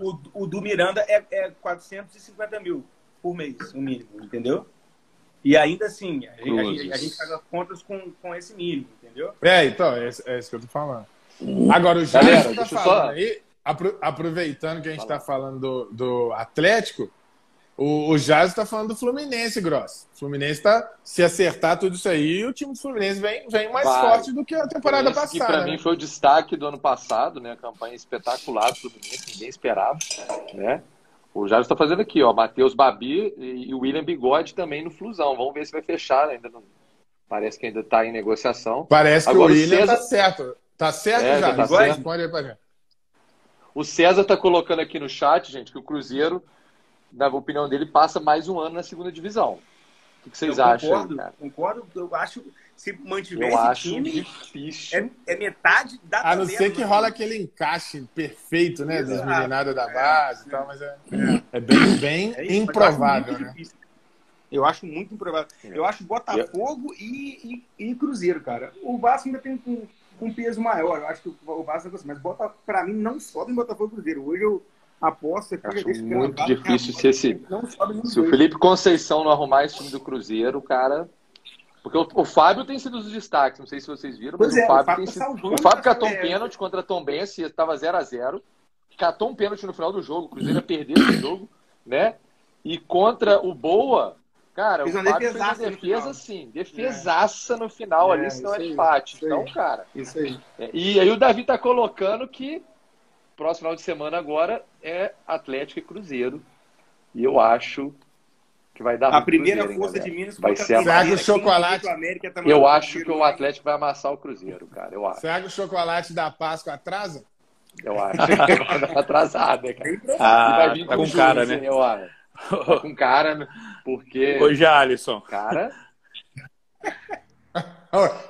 O, o do Miranda é, é 450 mil por mês, o mínimo, entendeu? E ainda assim, a, gente, a gente faz as contas com, com esse mínimo, entendeu? É, então, é, é isso que eu tô falando. Agora, o Jair tá falando só... aí, aproveitando que a gente está falando do, do Atlético, o, o Jazz está falando do Fluminense, Gross. O Fluminense está se acertar tudo isso aí, o time do Fluminense vem, vem mais Vai. forte do que a temporada Esse passada. Que para né? mim foi o destaque do ano passado, né? A campanha espetacular do Fluminense, ninguém esperava, né? O Jair está fazendo aqui, ó. Matheus Babi e o William Bigode também no Flusão. Vamos ver se vai fechar. Ainda não... Parece que ainda está em negociação. Parece Agora, que o William está César... certo. Tá certo, é, já? já tá Responde aí pra gente. O César tá colocando aqui no chat, gente, que o Cruzeiro, na opinião dele, passa mais um ano na segunda divisão. O que, vocês eu acham? Concordo, cara? concordo. Eu acho se mantiver eu esse acho time, difícil. É, é, metade da A não ser que rola aquele encaixe perfeito, né? Dos meninados da base é, e tal, mas é, é bem, [COUGHS] bem é isso, improvável, eu né? Eu acho muito improvável. Eu acho Botafogo e, e, e, Cruzeiro, cara. O Vasco ainda tem um, um peso maior. Eu acho que o Vasco é mas bota, pra mim não sobe em Botafogo e Cruzeiro. Hoje eu aposto aqui. Acho muito difícil se esse. Se o Felipe Conceição não arrumar esse time do Cruzeiro, o cara. Porque o, o, Fábio tem sido dos destaques, não sei se vocês viram, mas é, o Fábio, o Fábio tem tá sido. O Fábio catou um pênalti contra Tom Benci, estava 0 a 0 Catou um pênalti no final do jogo, o Cruzeiro ia perder esse [COUGHS] jogo, né? E contra o Boa, cara, o Fábio fez uma defesa, sim, defesaça é. no final é, ali, senão é empate. Então, cara. Isso aí. É, e aí o Davi tá colocando que próximo final de semana agora é Atlético e Cruzeiro. E eu acho que vai dar A primeira Cruzeiro, força de Minas vai ser a o chocolate. Tá eu acho que o Atlético vai amassar o Cruzeiro, cara. Eu acho. Será que o chocolate da Páscoa atrasa? Eu acho atrasada, [LAUGHS] cara. Ah, vai vir tá com, com cara, né? Eu acho. Tá com cara, porque. Hoje, Alisson. Cara.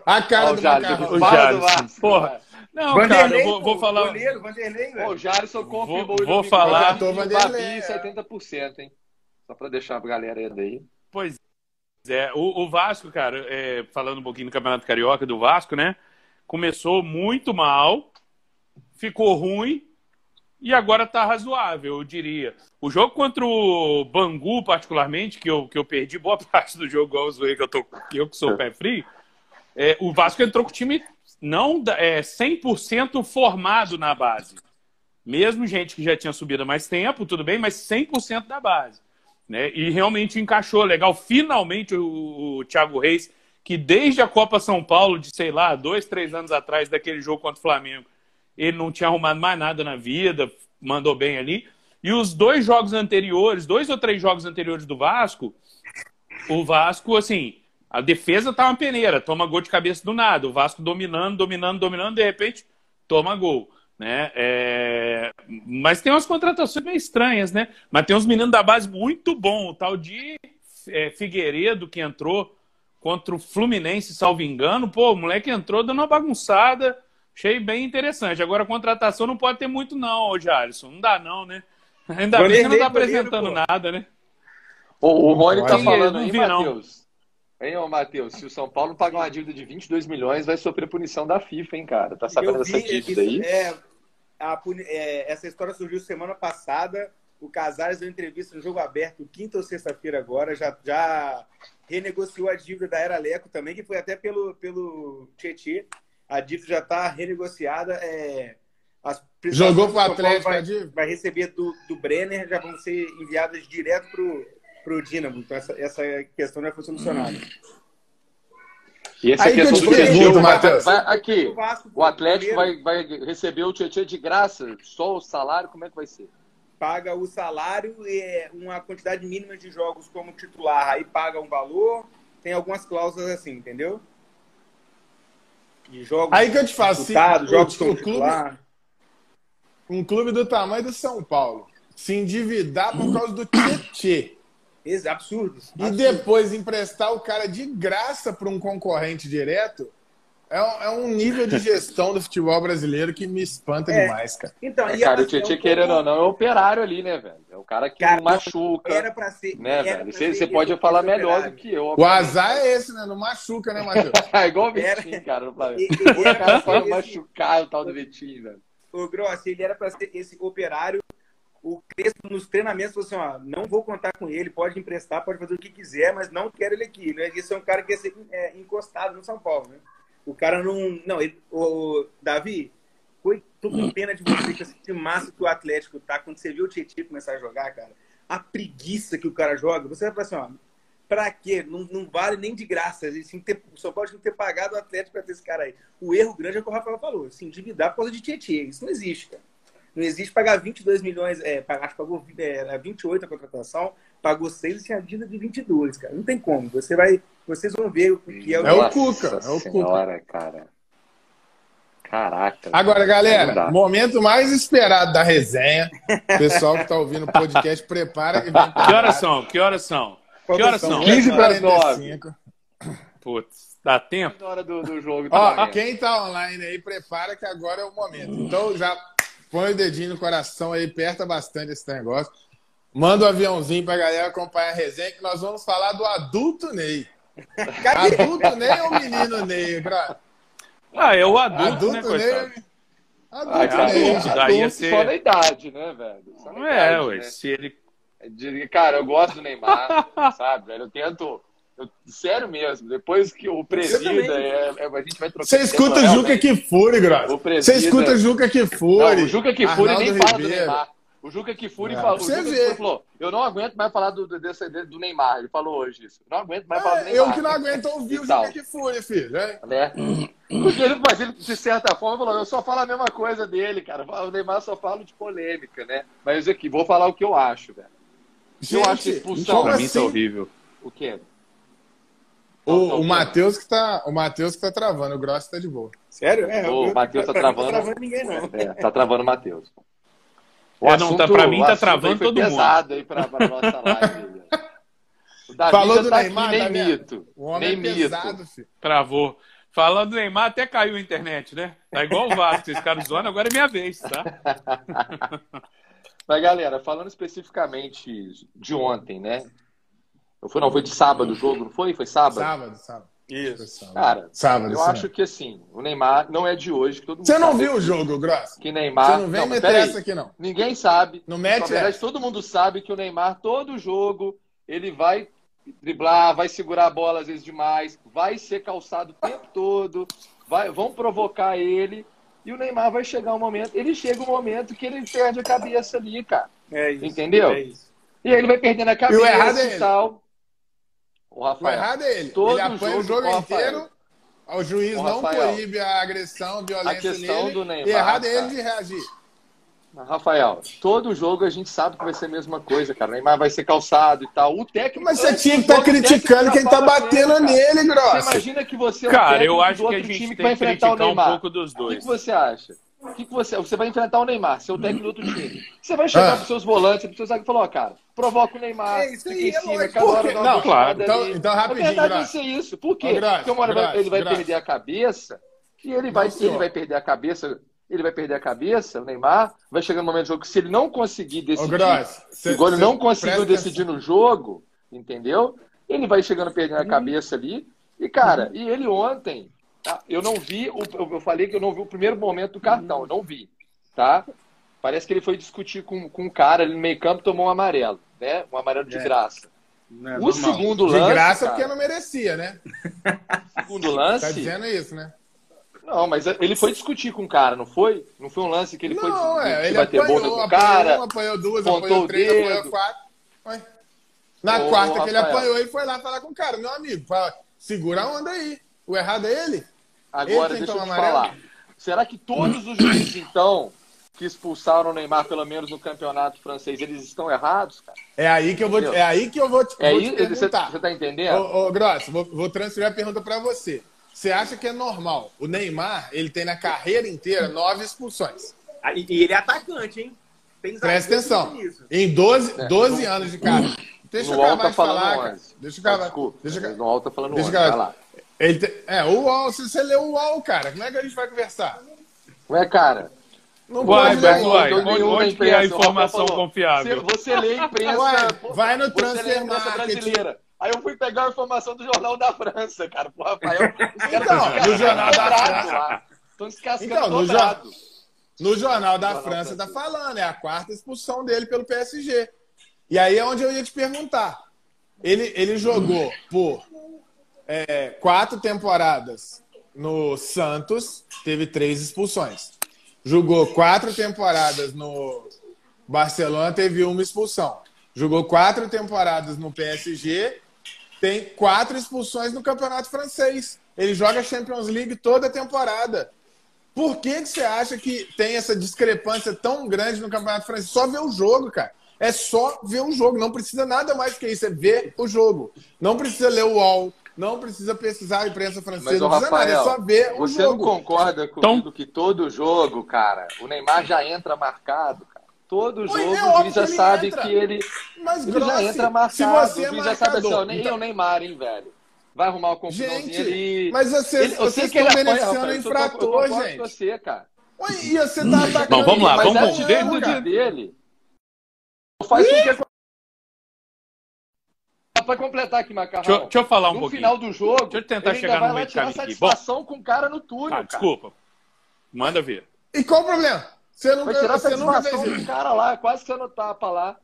a cara do Jalisson. O Jalisson. Porra. Não, Vanderlei, cara, eu vou, vou falar. Goleiro, Vanderlei, velho. O Jarson confirmou vou, vou falar. Babi 70%, hein? Só para deixar a galera aí. Pois é. O, o Vasco, cara, é, falando um pouquinho do Campeonato Carioca do Vasco, né? Começou muito mal, ficou ruim e agora tá razoável, eu diria. O jogo contra o Bangu, particularmente, que eu, que eu perdi boa [LAUGHS] parte do jogo, igual eu que eu, tô, eu que sou pé frio, é, o Vasco entrou com o time não é, 100% formado na base. Mesmo gente que já tinha subido há mais tempo, tudo bem, mas 100% da base. Né? E realmente encaixou legal. Finalmente o, o Thiago Reis, que desde a Copa São Paulo, de sei lá, dois, três anos atrás, daquele jogo contra o Flamengo, ele não tinha arrumado mais nada na vida, mandou bem ali. E os dois jogos anteriores, dois ou três jogos anteriores do Vasco, o Vasco, assim, a defesa tá uma peneira, toma gol de cabeça do nada. O Vasco dominando, dominando, dominando, de repente toma gol. Né? É... Mas tem umas contratações meio estranhas, né? Mas tem uns meninos da base muito bom. O tal de é, Figueiredo que entrou contra o Fluminense, salvo engano. Pô, o moleque entrou dando uma bagunçada. Achei bem interessante. Agora a contratação não pode ter muito, não, hoje, Alisson. Não dá, não, né? [LAUGHS] Ainda bem que não tá apresentando nada, né? O, o Rony tá falando aí, Matheus. Hein, ô Matheus, se o São Paulo pagar uma dívida de 22 milhões, vai sofrer punição da FIFA, hein, cara? Tá sabendo dessa dívida aí? É, a, é, essa história surgiu semana passada. O Casares deu entrevista no jogo aberto, quinta ou sexta-feira agora, já, já renegociou a dívida da Era Leco também, que foi até pelo, pelo Tietê. A dívida já está renegociada. É, as Jogou para o Atlético vai, vai receber do, do Brenner, já vão ser enviadas direto para o Dinamo. Então, essa, essa questão já foi solucionada. E essa Aí questão que do Tietchan, vai, vai, aqui, o, o Atlético vai, vai receber o Tietchan de graça? Só o salário? Como é que vai ser? Paga o salário e uma quantidade mínima de jogos como titular. Aí paga um valor, tem algumas cláusulas assim, entendeu? De jogos Aí que eu te faço, se, jogos o, o clube, um clube do tamanho do São Paulo se endividar por causa do Tietchan esse absurdo. E depois emprestar o cara de graça para um concorrente direto é um, é um, nível de gestão do futebol brasileiro que me espanta é. demais, cara. Então, é, cara, o Tietchan, um querendo ou não, é operário ali, né, velho? É o cara que cara, machuca. Era pra ser. Né, velho? Você, você pode falar melhor operário. do que eu. O azar é esse, né? Não machuca, né, Matheus? [LAUGHS] é igual o Vitinho, era... cara, no Flamengo. O cara pode machucar o tal do Vitinho, velho. O Grossi, ele era pra ser esse operário o Crespo nos treinamentos falou assim, ó, não vou contar com ele, pode emprestar, pode fazer o que quiser, mas não quero ele aqui, né? Esse é um cara que ia ser é, encostado no São Paulo, né? O cara não... Não, ele, o Davi, foi, tô com pena de você, que esse massa que o Atlético tá, quando você viu o Tietchan começar a jogar, cara, a preguiça que o cara joga, você vai falar assim, ó, pra quê? Não, não vale nem de graça. Assim, ter, o São Paulo tinha que ter pagado o Atlético pra ter esse cara aí. O erro grande é o que o Rafael falou, se endividar por causa de Tietchan. Isso não existe, cara. Não existe pagar 22 milhões, é, acho que pagou é, 28 a contratação, pagou 6 e tinha dívida de 22, cara. Não tem como. Você vai, vocês vão ver o que é o. É o Cuca. É o senhora, Cuca. cara. Caraca. Agora, galera, momento mais esperado da resenha. Pessoal que está ouvindo o podcast, prepara que vem. Que horas são? Que horas são? Que horas são? 15 para 9. Putz, dá tempo? hora do, do jogo. Ó, quem tá online aí, prepara que agora é o momento. Então já põe o dedinho no coração aí, aperta bastante esse negócio. Manda o um aviãozinho pra galera acompanhar a resenha, que nós vamos falar do adulto Ney. [LAUGHS] adulto Ney ou menino Ney, cara? Ah, é o adulto, né, adulto né, Ney. Adulto ah, Ney. Adulto, daí ser... só da idade, né, velho? Só é, idade, ué, né? se ele... Cara, eu gosto do Neymar, [LAUGHS] sabe, velho? Eu tento... Eu, sério mesmo, depois que o presida, é, é, a gente vai trocar. Você escuta Juca Kifuri, Graça. Você escuta Juca Kifuri. Não, o Juca Kifuri nem fala do Neymar. O Juca Kifuri, é, falou, o Juca Kifuri falou: Eu não aguento mais falar do, desse, do Neymar. Ele falou hoje isso. Eu não aguento mais é, falar do Neymar. Eu que não aguento ouvir o Juca Kifuri, filho. Né? né? Porque ele, mas ele, de certa forma, falou: Eu só falo a mesma coisa dele, cara. O Neymar só fala de polêmica, né? Mas aqui, vou falar o que eu acho, velho. Gente, eu acho que expulsão. Pra mim tá assim? horrível. O quê? O, o Matheus que tá, o Matheus que tá travando, o Grosso tá de boa. Sério? É, o Matheus tá travando. Não tá travando ninguém, não. É, tá travando o Matheus. O é, assunto, não, tá, pra mim tá travando todo mundo. pesado aí pra, pra nossa live. O Davi Falou do tá Neymar, aqui, nem mito. O homem nem é pesado, mito. Filho. Travou. Falando do Neymar, até caiu a internet, né? Tá igual o Vasco, vocês ficaram zoando, agora é minha vez, tá? [LAUGHS] Mas, galera, falando especificamente de ontem, né? Eu fui, não, foi de sábado o jogo, não foi? Foi sábado? Sábado, sábado. Isso. Cara, sábado, eu sim. acho que assim, o Neymar não é de hoje. Que todo mundo Você não viu o jogo, Gross? Que Neymar. Você não vem não, meter essa aqui, não. Ninguém sabe. Não mete Na verdade, todo mundo sabe que o Neymar, todo jogo, ele vai driblar, vai segurar a bola às vezes demais, vai ser calçado o tempo todo, vai, vão provocar ele. E o Neymar vai chegar um momento, ele chega um momento que ele perde a cabeça ali, cara. É isso. Entendeu? É isso. E aí ele vai perdendo a cabeça e, o errado é e tal. O, Rafael, o errado é ele. Todo ele apanha o jogo, inteiro. O juiz o não proíbe a agressão, a violência a questão nele. Do Neymar, e errado é ele de reagir. Rafael, todo jogo a gente sabe que vai ser a mesma coisa, cara. O Neymar vai ser calçado e tal. O técnico. Mas você tinha que estar tá criticando quem tá batendo nele, nele grossa. Você imagina que você é um cara, eu acho que a gente tem que, vai enfrentar o Neymar. um pouco dos dois. O que, que você acha? O que, que você. Você vai enfrentar o Neymar, seu técnico do outro time. Você vai chegar ah. pros seus volantes, pros seus zagueiros e falar, ó, cara, provoca o Neymar, é, fica em cima, cada hora dá Não, claro. Então, então, rapidinho. Na verdade, vai ser isso. Por quê? Porque uma hora ele vai perder a cabeça e ele vai, ele vai perder a cabeça. Ele vai perder a cabeça, o Neymar. Vai chegar no momento do jogo que se ele não conseguir decidir, igual ele não conseguiu decidir no jogo, entendeu? Ele vai chegando perdendo a cabeça ali. E, cara, e ele ontem, Tá? Eu não vi, o, eu falei que eu não vi o primeiro momento do cartão, eu não vi. Tá? Parece que ele foi discutir com, com um cara ali no meio campo tomou um amarelo, né? Um amarelo de é. graça. É o segundo lance. De graça cara, porque não merecia, né? Segundo lance. Tá dizendo isso, né? Não, mas ele foi discutir com o cara, não foi? Não foi um lance que ele não, foi discutir, é, ele bater apanhou, com o cara. Um, apanhou duas, apanhou três, apanhou quatro. Na Ô, quarta que ele apanhou, ele foi lá falar com o cara, meu amigo, fala, segura a onda aí. O errado é ele. Agora, deixa eu te amarelo. falar. Será que todos os juízes, então, que expulsaram o Neymar, pelo menos no campeonato francês, eles estão errados, cara? É aí que eu vou, é aí que eu vou te, é vou te perguntar. Você tá entendendo? Ô, ô Gross, vou, vou transferir a pergunta para você. Você acha que é normal? O Neymar, ele tem na carreira inteira nove expulsões. Ah, e ele é atacante, hein? Tem Presta atenção. Em 12, 12 é. anos de carreira. Deixa eu acabar de falar. Deixa eu acabar. Desculpa. Deixa eu... No alto tá falando deixa 11, vai lá. Ele te... É, o UOL, se você leu o UOL, cara, como é que a gente vai conversar? Ué, cara. Não Uai, pode ler uai, onde, onde que é a informação confiável? Você, lê a imprensa. Ué, vai no Transfer brasileira. Aí eu fui pegar a informação do Jornal da França, cara, pro Rafael. então, no Jornal da França. Estão descascando então, no, jo no Jornal da Jornal França tá falando, é a quarta expulsão dele pelo PSG. E aí é onde eu ia te perguntar. Ele, ele jogou por é, quatro temporadas no Santos, teve três expulsões. Jogou quatro temporadas no Barcelona, teve uma expulsão. Jogou quatro temporadas no PSG, tem quatro expulsões no Campeonato Francês. Ele joga Champions League toda temporada. Por que, que você acha que tem essa discrepância tão grande no Campeonato Francês? Só ver o jogo, cara. É só ver o jogo. Não precisa nada mais que isso. É ver o jogo. Não precisa ler o UOL. Não precisa pesquisar a imprensa francesa, Mas, não precisa nada, é Rafael, só ver o Você jogo. não concorda Então- comigo que todo jogo, cara, o Neymar já entra marcado, cara. Todo Oi, jogo é o juiz já sabe entra. que ele, Mas, ele já entra se marcado. você é o juiz já sabe assim, ó, nem então- o Neymar, hein, velho. Vai arrumar uma confusãozinha Gente, ali. mas vocês, Ele- eu vocês que ele estão beneficiando o Rafael, isso eu infrator, concordo com gente. você, cara. Oi, e você tá atacando... Bom, vamos lá, mas vamos- é a vamos- dele. Faz com que... Pra completar aqui, Macarrão. Deixa, eu- deixa eu falar um no pouquinho. final do jogo, Deixa eu tentar ele chegar ainda no vai lá tirar aqui. Satisfação com o cara no túnel, Ah, cara. desculpa. Manda ver. E qual o problema? Você Vai nunca, tirar você nunca satisfação do isso. cara lá, quase que você não tapa lá.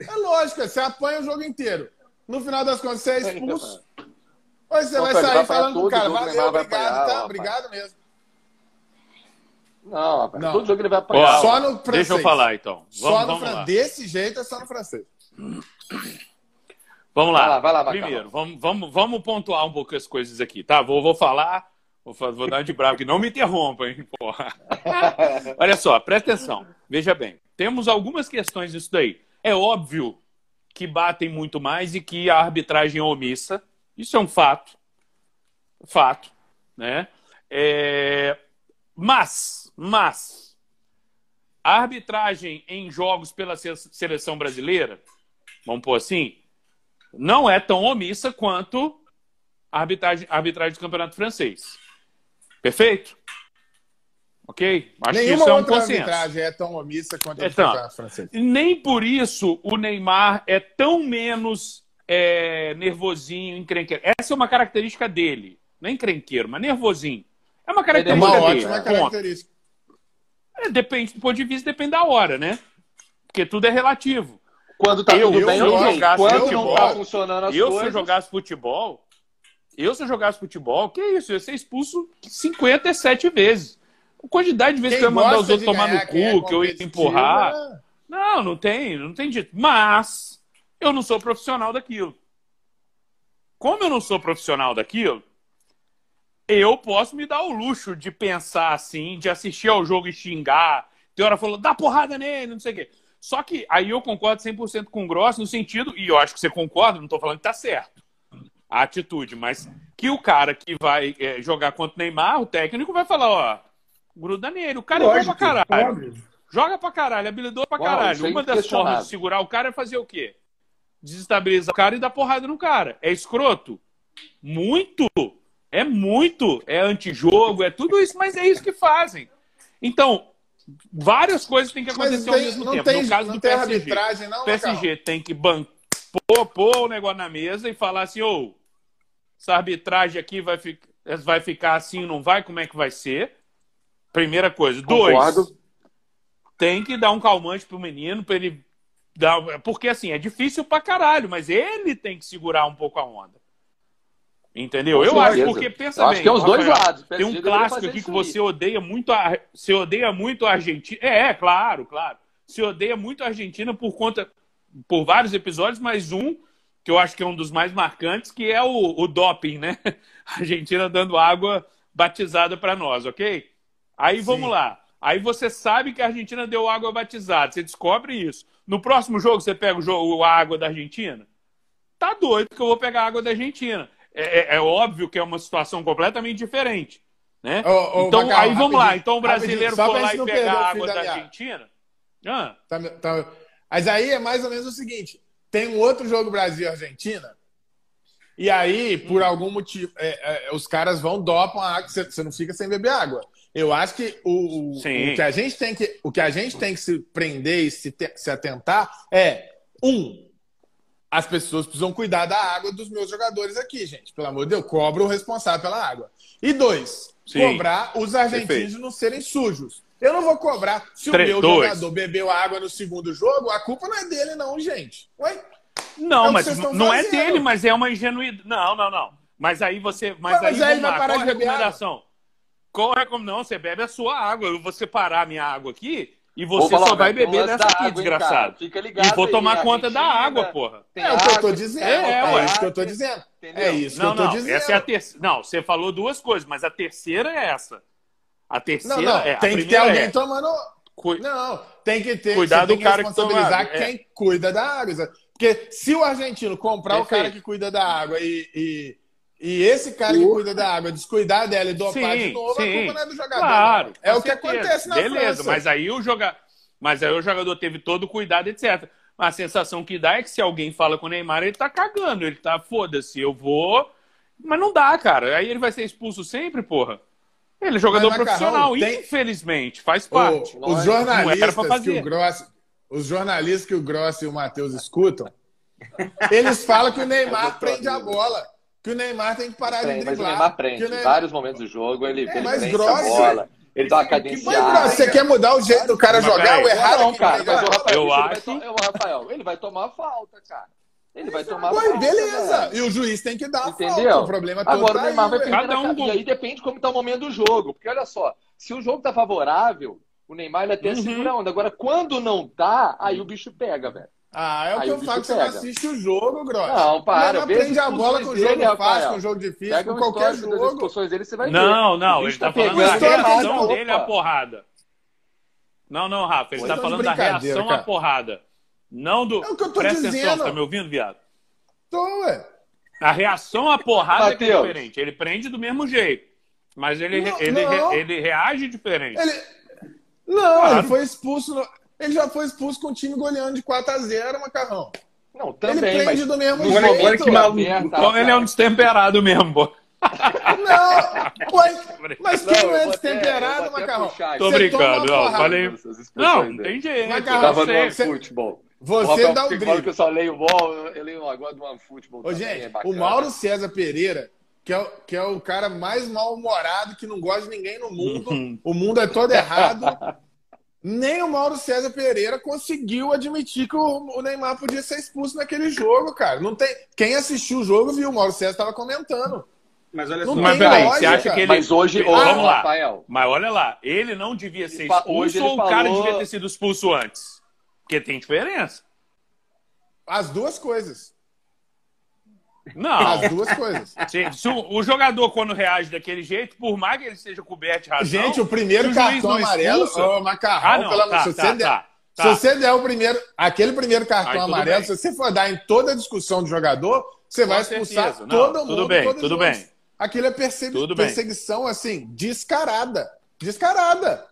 É lógico, você apanha o jogo inteiro. No final das contas, você é expulso. Ou você Não, vai sair vai falando com o cara, o valeu, vai obrigado, apanhar, tá? Obrigado mesmo. Não, rapaz, Não. todo jogo ele vai apanhar. Ó, Só no francês. Deixa eu falar então. Só Vamos, no vamos francês. lá. Desse jeito é só no francês. Vamos lá. Vai lá, vai lá. Primeiro, vamos, vamos, vamos pontuar um pouco as coisas aqui, tá? Vou, vou falar, vou, vou dar uma de bravo aqui. Não me interrompa, hein, [LAUGHS] porra. [LAUGHS] Olha só, presta atenção. Veja bem, temos algumas questões nisso daí. É óbvio que batem muito mais e que a arbitragem é omissa. Isso é um fato. Fato, né? É, Mas, mas, a arbitragem em jogos pela se- seleção brasileira, vamos pôr assim, não é tão omissa quanto a arbitragem, a arbitragem do campeonato francês. Perfeito? Ok? Acho Nenhuma isso é um outra consenso. arbitragem é tão omissa quanto a do Então. campeonato francês. Nem por isso o Neymar é tão menos é, nervosinho, encrenqueiro. Essa é uma característica dele. Não é encrenqueiro, mas nervosinho. É uma É característica uma dele. ótima ponto. característica. É, depende do ponto de vista, depende da hora, né? Porque tudo é relativo. Quando tá Eu- tudo eu bem, jogasse. Quando não futebol, tá funcionando as eu, se eu coisas... jogasse futebol, eu, se eu jogasse futebol, que isso? Eu ia ser expulso 57 vezes. A quantidade de vezes Quem que eu ia mandar os outros tomar ganhar, no é cu, que eu ia empurrar. né? Não, não tem, não tem dito. Mas eu não sou profissional daquilo. Como eu não sou profissional daquilo, eu posso me dar o luxo de pensar assim, de assistir ao jogo e xingar. Tem hora falando, dá porrada nele, não sei o quê. Só que aí eu concordo 100% com o Gross no sentido, e eu acho que você concorda, não estou falando que tá certo a atitude, mas que o cara que vai é, jogar contra o Neymar, o técnico vai falar, ó, gruda nele. O cara é bom pra caralho. óbvio. Joga pra caralho, habilidoso pra Uau, caralho. é Uma das formas de segurar o cara é fazer o quê? Desestabilizar o cara e dar porrada no cara. É escroto? Muito. É muito. É antijogo, é tudo isso, mas é isso que fazem. Então, várias coisas têm que acontecer ao tem- mesmo não tempo. tem, no caso não do tem PSG. arbitragem, não, O PSG tem que ban... pôr, pôr o negócio na mesa e falar assim, ô, essa arbitragem aqui vai, fi... vai ficar assim, não vai? Como é que vai ser? Primeira coisa. Concordo. Dois, tem que dar um calmante pro menino para ele dar. Porque assim, é difícil pra caralho, mas ele tem que segurar um pouco a onda. Entendeu? Eu acho, porque pensa Eu bem. acho que é os dois Rafael, lados. O Tem um clássico aqui que você odeia muito a, você odeia muito a Argentina. É, é, claro, claro. Você odeia muito a Argentina por conta por vários episódios, mas um que eu acho que é um dos mais marcantes, que é o, o doping, né? [LAUGHS] A Argentina dando água batizada para nós, ok? Aí vamos Sim. lá. Aí você sabe que a Argentina deu água batizada, você descobre isso. No próximo jogo você pega o jogo, a água da Argentina? Tá doido que eu vou pegar a água da Argentina. É, é- é óbvio que é uma situação completamente diferente. Né? Ô, ô, então, aí vamos lá. Então o brasileiro pra lá e pegar a água da da. Argentina. Ah, Tá- tá- Mas aí é mais ou menos o seguinte: tem um outro jogo Brasil-Argentina, e aí, por algum motivo, é, é, os caras vão, dopam a água, você não fica sem beber água. Eu acho que o, o que a gente tem que o que a gente tem que se prender e se, te- se atentar é um as pessoas precisam cuidar da água dos meus jogadores aqui, gente. Pelo amor de Deus, cobra o responsável pela água. E dois, Sim. cobrar os argentinos Perfeito. não serem sujos. Eu não vou cobrar se Três, o meu dois. jogador bebeu água no segundo jogo, a culpa não é dele, não, gente. Ué? Não, É mas não é fazendo. dele, mas é uma ingenuidade. Não, não, não. Mas aí você. Mas, Mas aí, aí vai parar de beber recomendação? Qual a recom- Não, você bebe a sua água. Eu vou separar a minha água aqui e você falar, só vai beber dessa da aqui, água, hein, cara? desgraçado. Fica ligado E vou aí, tomar conta da água, porra. tem É o que eu tô dizendo. É, É, ué. isso que eu tô dizendo. Entendeu? É isso Não, que eu tô não. dizendo. Essa é a terceira. Não, você falou duas coisas, mas a terceira é essa. A terceira Não, não, é. a tem que ter primeira alguém é- tomando. Cu- Não, tem que ter. Cuidado você tem do cara que responsabilizar toma água, é. quem cuida da água. Porque se o argentino comprar Perfeito. o cara que cuida da água e, e, e esse cara que cuida da água descuidar dela e dopar sim, de novo, sim. a culpa não é do jogador. Claro, é o que acontece na Beleza, França. mas aí o jogador. Mas aí o jogador teve todo o cuidado, etc. A sensação que dá é que se alguém fala com o Neymar, ele tá cagando, ele tá, foda-se, eu vou. Mas não dá, cara. Aí ele vai ser expulso sempre, porra. Ele é jogador Mas, profissional, tem... infelizmente, faz parte. O, os jornalistas que o Gross, os jornalistas que o Gross e o Matheus escutam, eles falam que o Neymar prende a bola. Que o Neymar tem que parar prende, de driblar. Mas o Neymar prende. Em vários momentos do jogo, ele, é, ele prende Gross, a bola. Ele dá uma cadenciada. Você quer mudar o jeito do cara jogar? O errado não, cara. Mas o Rafael, eu acho... vai, o Rafael, ele vai tomar falta, cara. Ele vai tomar Pô, falta. Beleza. E o juiz tem que dar Entendeu? falta. O problema todo Agora tá o Neymar aí, vai perder. Um e aí depende como tá o momento do jogo. Porque olha só, se o jogo tá favorável, o Neymar ele até uhum. segura a onda. Agora, quando não tá, aí o bicho pega, velho. Ah, é o aí que eu falo que você não assiste o jogo, Gross. Não, para. Não aprende a bola com o jogo dele, fácil, com o jogo difícil, pega com qualquer jogo. Das dele, você vai não, ver. não, ele tá, tá falando da reação dele à porrada. Não, não, Rafa, ele Foi tá falando da reação cara. à porrada. Não do. É o que eu tô Presta dizendo. atenção, tá me ouvindo, viado? Tô, ué. A reação à porrada é, é diferente. Ele prende do mesmo jeito. Mas ele, não, ele, não. ele reage diferente. Ele... Não, claro. ele foi expulso. No... Ele já foi expulso com o time goleando de 4x0, Macarrão. Não, também. Ele prende mas... do mesmo jeito. Olha que maluco. Então ele é um destemperado mesmo, pô. Não, mas, mas quem não, é destemperado, Macarrão? Tô brincando, não, falei. Não, entendi. Macarrão, tava no futebol. Você dá o um drible. que eu só leio bol, eu leio agora do OneFootball. Ô, gente, é o Mauro César Pereira, que é, que é o cara mais mal-humorado, que não gosta de ninguém no mundo, [LAUGHS] o mundo é todo errado. Nem o Mauro César Pereira conseguiu admitir que o, Neymar podia ser expulso naquele jogo, cara. Não tem... Quem assistiu o jogo viu, o Mauro César estava comentando. Mas olha só. Mas peraí, você acha que ele. Mas hoje, ah, vamos lá. Rafael. Mas olha lá, ele não devia ser expulso hoje ou o falou... cara devia ter sido expulso antes? Porque tem diferença. As duas coisas. Não. As duas coisas. Se, se o, o, jogador, quando reage daquele jeito, por mais que ele seja coberto de razão... Gente, o primeiro cartão amarelo... Ô, Macarrão, ah, não, pela... tá, se, você tá, der, se você der o primeiro... Aquele primeiro cartão Aí, amarelo, bem. se você for dar em toda a discussão do jogador, você Com vai expulsar certeza. todo não, mundo. Tudo bem, tudo bem. Aquilo é persegui... perseguição, assim, descarada. Descarada.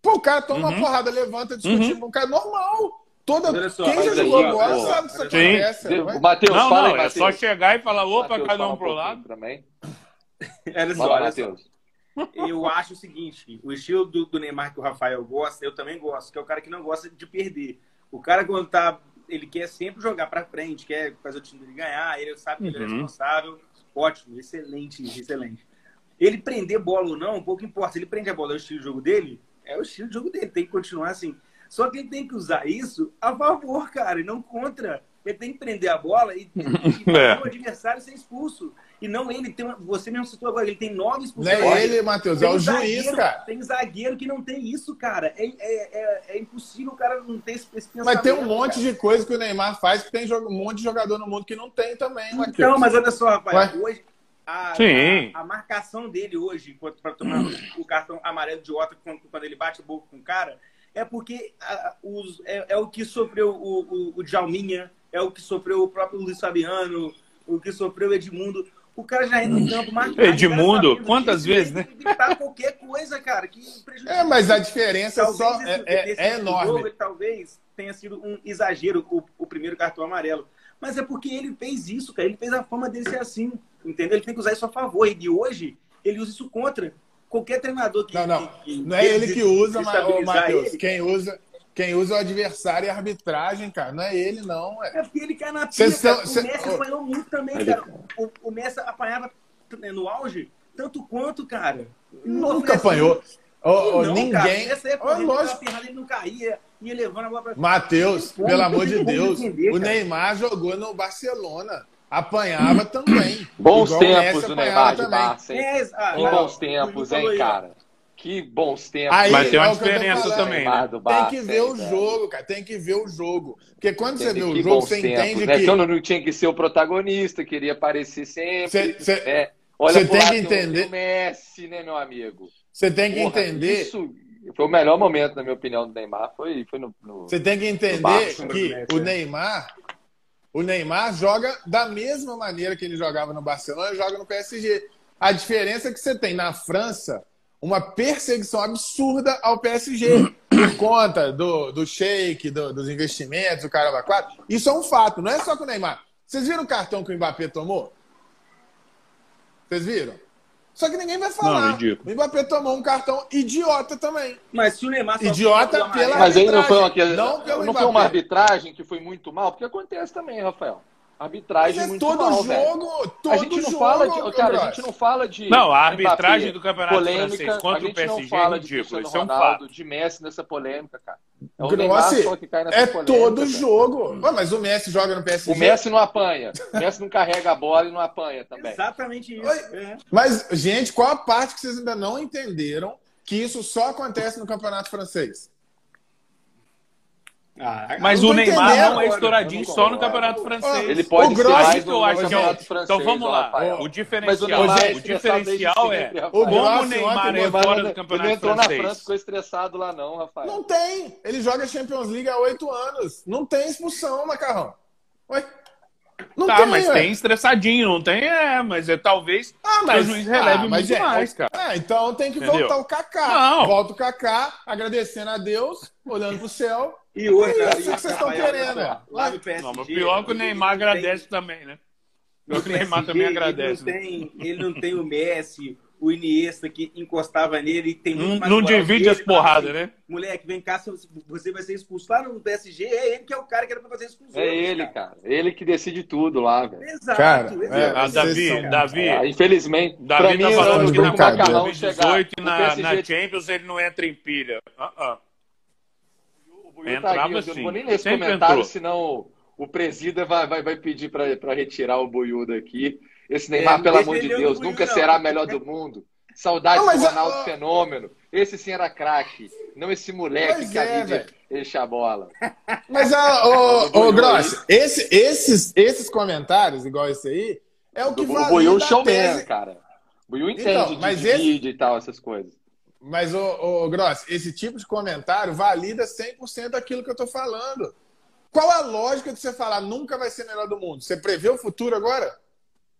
Pô, o cara toma uhum. uma porrada, levanta, discutindo uhum. com o cara normal. Toda... Só, Quem já jogou bola sabe que isso acontece. Sim. Matheus, não, fala não, aí, é só chegar e falar, opa, Mateus, cada um pro lado. Também. Olha só, olha só. Eu acho o seguinte, o estilo do, do, Neymar que o Rafael gosta, eu também gosto, que é o cara que não gosta de perder. O cara quando tá, ele quer sempre jogar para frente, quer fazer o time dele ganhar, ele sabe que ele é uhum. responsável. Ótimo, excelente, excelente. Ele prender bola ou não, pouco importa. Ele prende a bola, é o estilo de jogo dele, é o estilo de jogo dele, tem que continuar assim. Só que ele tem que usar isso a favor, cara, e não contra. Ele tem que prender a bola e, e [LAUGHS] é. o adversário ser expulso. E não ele. Tem uma, você mesmo citou agora, ele tem nove expulsões. Não é ele, Matheus, é o juiz, cara. Tem zagueiro que não tem isso, cara. É, é, é, é impossível o cara não ter esse, esse pensamento. Mas tem um monte cara. de coisa que o Neymar faz que tem um monte de jogador no mundo que não tem também, Matheus. Então, mas olha só, rapaz. Hoje, a, a, a, marcação dele hoje para tomar o cartão amarelo de Otto quando, quando ele bate o boca com o cara é porque a, os, é, é, o que sofreu o, o, o Djalminha, é o que sofreu o próprio Luiz Fabiano, o que sofreu o Edmundo. O cara já entra no campo marcado. Edmundo, quantas vezes, né? Qualquer coisa, cara. Que é, mas a diferença talvez só esse, é, é, é enorme. Jogo, talvez tenha sido um exagero o, o primeiro cartão amarelo. Mas é porque ele fez isso, cara. Ele fez a fama dele ser assim. Entendeu? Ele tem que usar isso a favor. E hoje, ele usa isso contra qualquer treinador que. Não, não. Que, que não é ele que usa, mas, Matheus, quem usa. Quem usa o adversário é a arbitragem, cara. Não é ele, não. É, é porque ele cai na pia, são, O cê... Messi apanhou muito também, cara. O, o Messi apanhava no auge tanto quanto, cara. Nunca apanhou. Oh, não, ninguém. Cara, nessa época, oh, lógico. ele não caía, ia levando a bola pra Matheus, pelo amor de Deus, entender, o Neymar jogou no Barcelona apanhava também. Bons tempos do Neymar de Barça, é, ah, que bons tempos, hein, cara? Que bons tempos. Aí, Mas tem uma é diferença também. Né? Tem que ver o jogo, cara. Tem que ver o jogo. Porque quando você vê o jogo, você entende né? que. Então não tinha que ser o protagonista, queria aparecer sempre. Cê, cê, é. Olha você tem que entender. O Messi, né, meu amigo? Você tem que Porra, entender. Isso foi o melhor momento, na minha opinião, do Neymar. Foi, foi no. Você tem que entender que o Neymar O Neymar joga da mesma maneira que ele jogava no Barcelona, joga no PSG. A diferença é que você tem na França uma perseguição absurda ao PSG por [COUGHS] conta do, do shake, do, dos investimentos, o caramba quatro. Isso é um fato, não é só com o Neymar. Vocês viram o cartão que o Mbappé tomou? Vocês viram? Só que ninguém vai falar. Não, o Mbappé tomou um cartão idiota também. Mas se o Neymar idiota pela Mas aí não foi uma, não, não foi uma arbitragem que foi muito mal, porque acontece também, Rafael. Arbitragem é muito todo mal, jogo, velho. todo a gente não jogo, fala de, cara, a gente não fala de Não, a arbitragem Mbappé, do Campeonato polêmica, Francês contra o PSG não fala é ridículo, de isso é um fato. de Messi nessa polêmica, cara. É o Grossi, Neymar só que cai nessa é polêmica. todo velho. jogo. Ué, mas o Messi joga no PSG. O Messi não apanha. O Messi não carrega a bola e não apanha também. Exatamente isso. Oi. É. Mas, gente, qual a parte que vocês ainda não entenderam que isso só acontece no Campeonato Francês? Ah, Mas não o Neymar não é estouradinho só no. Campeonato Francês. Ele pode O ser mais que no eu acho é o- campeonato francês, Então vamos lá. Rafael. O Mas diferencial, Neymar é o estressado diferencial é sempre, O como o Neymar ontem é fora do Ele não Campeonato entrou na França, Francês. ficou estressado lá não, Rafael. Não tem. Ele joga Champions League há oito anos. Não tem expulsão, Macarrão. Ué? Não Tá, tem, mas ué. tem estressadinho, não tem? É, mas é talvez Ah, que o juiz releve ah, mas muito é- mais, cara. Ah, então tem que Entendeu? voltar o Kaká. Não. Volta o Kaká, agradecendo a Deus, olhando pro céu. E outra, É isso que vocês estão querendo, olha só, é. Lá no PSG, Não, mas pior que o Neymar não tem- agradece também, né? Pior que o Neymar também agradece. Ele né? não, tem, ele não tem o Messi, o Iniesta que encostava nele e tem muito Não, mais não moral divide que as porradas, assim, né? Moleque, vem cá, você vai ser expulso lá no PSG. É ele que é o cara que era pra fazer expulsão. É ele, cara. Ele que decide tudo lá, velho. Exato, Cara, exato. é, Ah, Davi, são- Davi, Ah, infelizmente, Davi pra mim, tá falando não que na Macarrão 2018 chegar. na, PSG na Champions ele não entra em pilha. Ah, ah. O Buiu tá aqui, eu não sim. vou nem ler esse comentário, entrou. senão o presida vai, vai, vai pedir pra, pra retirar o Buiu daqui. Esse Neymar, não pelo amor de Deus, nunca não. será melhor do mundo. Saudades Não, mas do a- Ronaldo Fenômeno. Esse sim era craque. Não esse moleque Pois que a é, mídia enche a bola. [LAUGHS] Mas, ah, ô, ô, Grossi, esse, esses, esses comentários, igual esse aí, é o que O valida Buiu é a um showman, cara. O Buiu entende Então, de, mas de esse- vídeo e tal, essas coisas. Mas, ô, ô Grossi, esse tipo de comentário valida 100% daquilo que eu tô falando. Qual a lógica de você falar nunca vai ser melhor do mundo? Você prevê o futuro agora?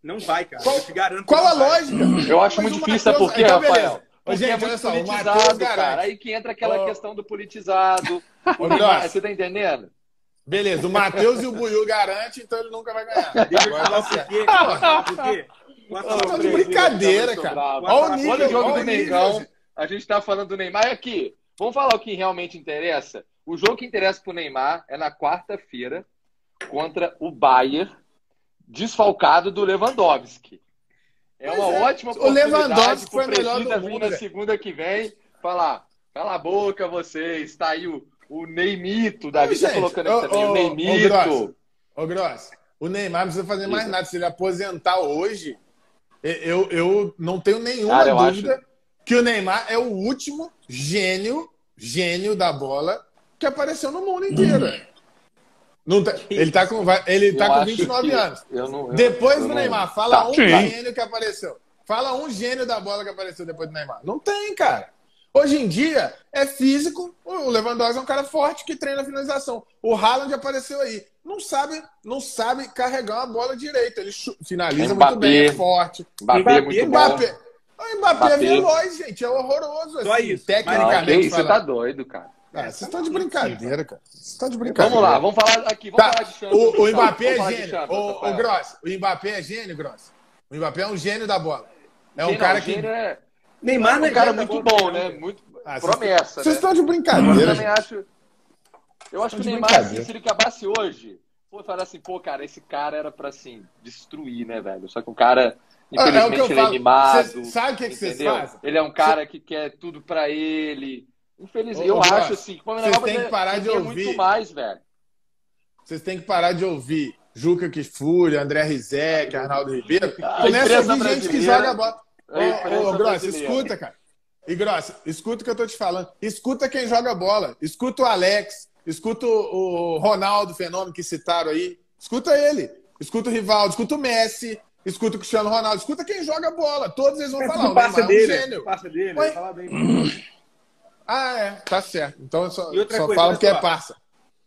Não vai, cara. Qual- eu te garanto. Qual a vai. lógica? Eu acho Mas muito difícil, sabe por quê, então, Rafael? Porque gente, é olha muito só, politizado, garante. cara. Aí que entra aquela Ô. questão do politizado. [LAUGHS] Ô, Grossi. Você tá entendendo? Beleza, o Matheus e o Buiu garante, então ele nunca vai ganhar. Deixa eu falar tá por quê. Por Tá por de quê? brincadeira, tô cara. Olha o Olha nível, o jogo olha do Mengão. gente. A gente tá falando do Neymar. E aqui, vamos falar o que realmente interessa? O jogo que interessa pro Neymar é na quarta-feira contra o Bayern, desfalcado do Lewandowski. É Pois uma é. ótima O oportunidade Lewandowski pro foi o melhor do mundo, na segunda que vem falar, cala a boca vocês, tá aí o, o Neymito, o Davi tá gente, colocando aqui ô, também, ô, o Neymito. Ô, Gross, o Neymar não precisa fazer mais Diga. nada. Se ele aposentar hoje, eu, eu não tenho nenhuma Cara, dúvida acho- que o Neymar é o último gênio, gênio da bola que apareceu no mundo inteiro. Não tá- ele tá com, ele tá Eu com acho 29 que- anos. eu não- eu- Depois eu do não- Neymar, fala Tá, um sim. gênio que apareceu. Fala um gênio da bola que apareceu depois do Neymar. Não tem, cara. Hoje em dia é físico. O Lewandowski é um cara forte que treina a finalização. O Haaland apareceu aí. Não sabe, não sabe carregar uma bola direito. Ele finaliza Mbappé. muito bem, é forte. Mbappé, Mbappé, muito bom. Mbappé. O Mbappé, é Mbappé. veloz, gente. É horroroso. Só Assim, isso. Não, Tecnicamente. que isso, você tá doido, cara. Ah, vocês estão de brincadeira, cara. Vocês estão de brincadeira. Vamos lá, vamos falar aqui, vamos Tá. falar de Champions. O, o. Mbappé é de gênio. Champions, O, o. Gross. O Mbappé é gênio, Gross. O Mbappé é um gênio da bola. É um Gênio, cara que. gênio é Neymar não um é cara gênio da muito bom, né? Muito Ah, promessa, Vocês né? estão de Eu brincadeira, também gente. acho. Eu acho Tá que o de Neymar, assim, se ele acabasse hoje, pô, falar assim, pô, cara, esse cara era pra assim, destruir, né, velho? Só que o cara, Ah, é o que eu infelizmente, ele é mimado. Cês- sabe o que que vocês fazem? Ele é um cara que quer tudo pra ele. Infelizmente, eu acho assim, que o vocês têm que parar de ouvir. muito mais, velho. Vocês têm que parar de ouvir Juca Kifuri, André Rizek, Arnaldo Ribeiro. A Começa a ouvir gente que joga bola. Ô, ô, Gross, escuta, cara. E Gross, escuta o que eu tô te falando. Escuta quem joga bola. Escuta o Alex. Escuta o Ronaldo Fenômeno que citaram aí. Escuta ele. Escuta o Rivaldo. Escuta o Messi. Escuta o Cristiano Ronaldo. Escuta quem joga bola. Todos eles vão Mas falar. O passa Neymar é um dele. gênio. Passa dele. Fala bem. Ah, é. Tá certo. Então eu só, E outra só coisa, falo olha que é só. parça.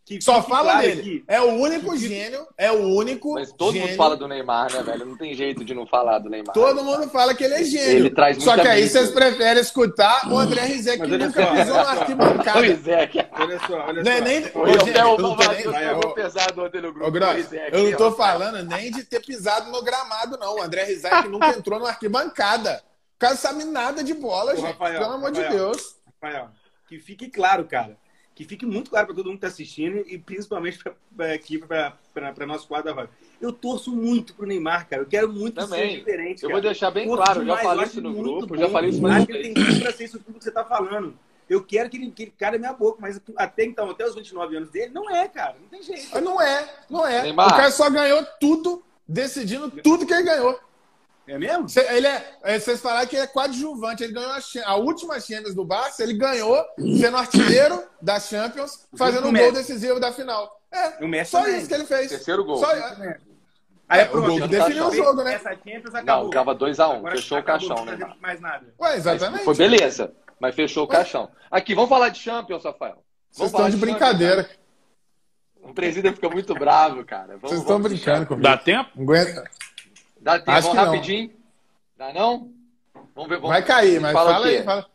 que Só fala claro dele. Aqui. É o único gênio, é o único. Mas todo gênio. mundo fala do Neymar, né, velho? Não tem jeito de não falar do Neymar. Todo mundo fala que ele é gênio. Ele traz Só que aí vocês preferem escutar o André Rizek, que nunca só, pisou na arquibancada. O Rizek. Olha só, olha não é nem. Ô, eu não tô nem. Eu vou pesar do outro grupo. Eu não tô falando nem de ter pisado no gramado, não. O André Rizek nunca entrou na arquibancada. O cara sabe nada de bola, gente. Rafael, Pelo amor Rafael, de Deus. Rafael, que fique claro, cara que fique muito claro para todo mundo que está assistindo e principalmente pra, aqui para nosso quadro da Eu torço muito pro Neymar, cara. Eu quero muito Também. ser diferente. Eu vou deixar bem claro, demais, já falei isso no grupo, bom. já falei isso mais Acho que ele tem tudo para ser isso tudo que você está falando. Eu quero que ele, que ele cale minha boca, mas até então, até os 29 anos dele, não é, cara. Não tem jeito. Não é, não é. Neymar. O cara só ganhou tudo, decidindo tudo que ele ganhou. É mesmo? Ele é, é, vocês falaram que ele é coadjuvante. Ele ganhou a, a última Champions do Barça, ele ganhou sendo artilheiro da Champions, fazendo o um gol decisivo da final. É, o Messi só também. isso que ele fez. Terceiro gol. Só, é. Aí é, o gol que definiu o jogo, né? Essa Champions acabou. Não, acaba 2x1, um, fechou o caixão, né? Mais nada. Ué, exatamente. Mas foi beleza, mas fechou o caixão. Aqui, vamos falar de Champions, Rafael. Vocês estão de, de brincadeira. Champions, o presidente fica muito bravo, cara. Vamos, Vocês estão brincando comigo. Dá tempo? Aguenta. Dá tempo, Acho vamos rapidinho. Dá não? Vamos ver. Vamos Vai cair, mas fala, fala aí. Fala.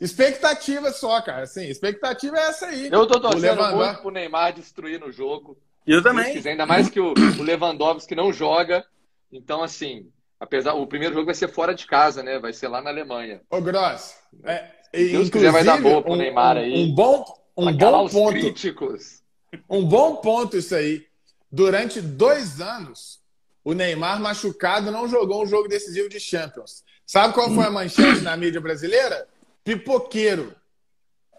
Expectativa só, cara. Assim, expectativa é essa aí. Eu tô torcendo muito pro Neymar destruir no jogo. Eu também. Quiser, ainda mais que o, o Lewandowski não joga. Então, assim, apesar o primeiro jogo vai ser fora de casa, né? Vai ser lá na Alemanha. Ô, Gross, é, Deus quiser vai dar boa pro um, Neymar aí. Um bom, um bom ponto. Críticos. Um bom ponto isso aí. Durante dois anos, o Neymar machucado não jogou um jogo decisivo de Champions. Sabe qual foi a manchete na mídia brasileira? Pipoqueiro.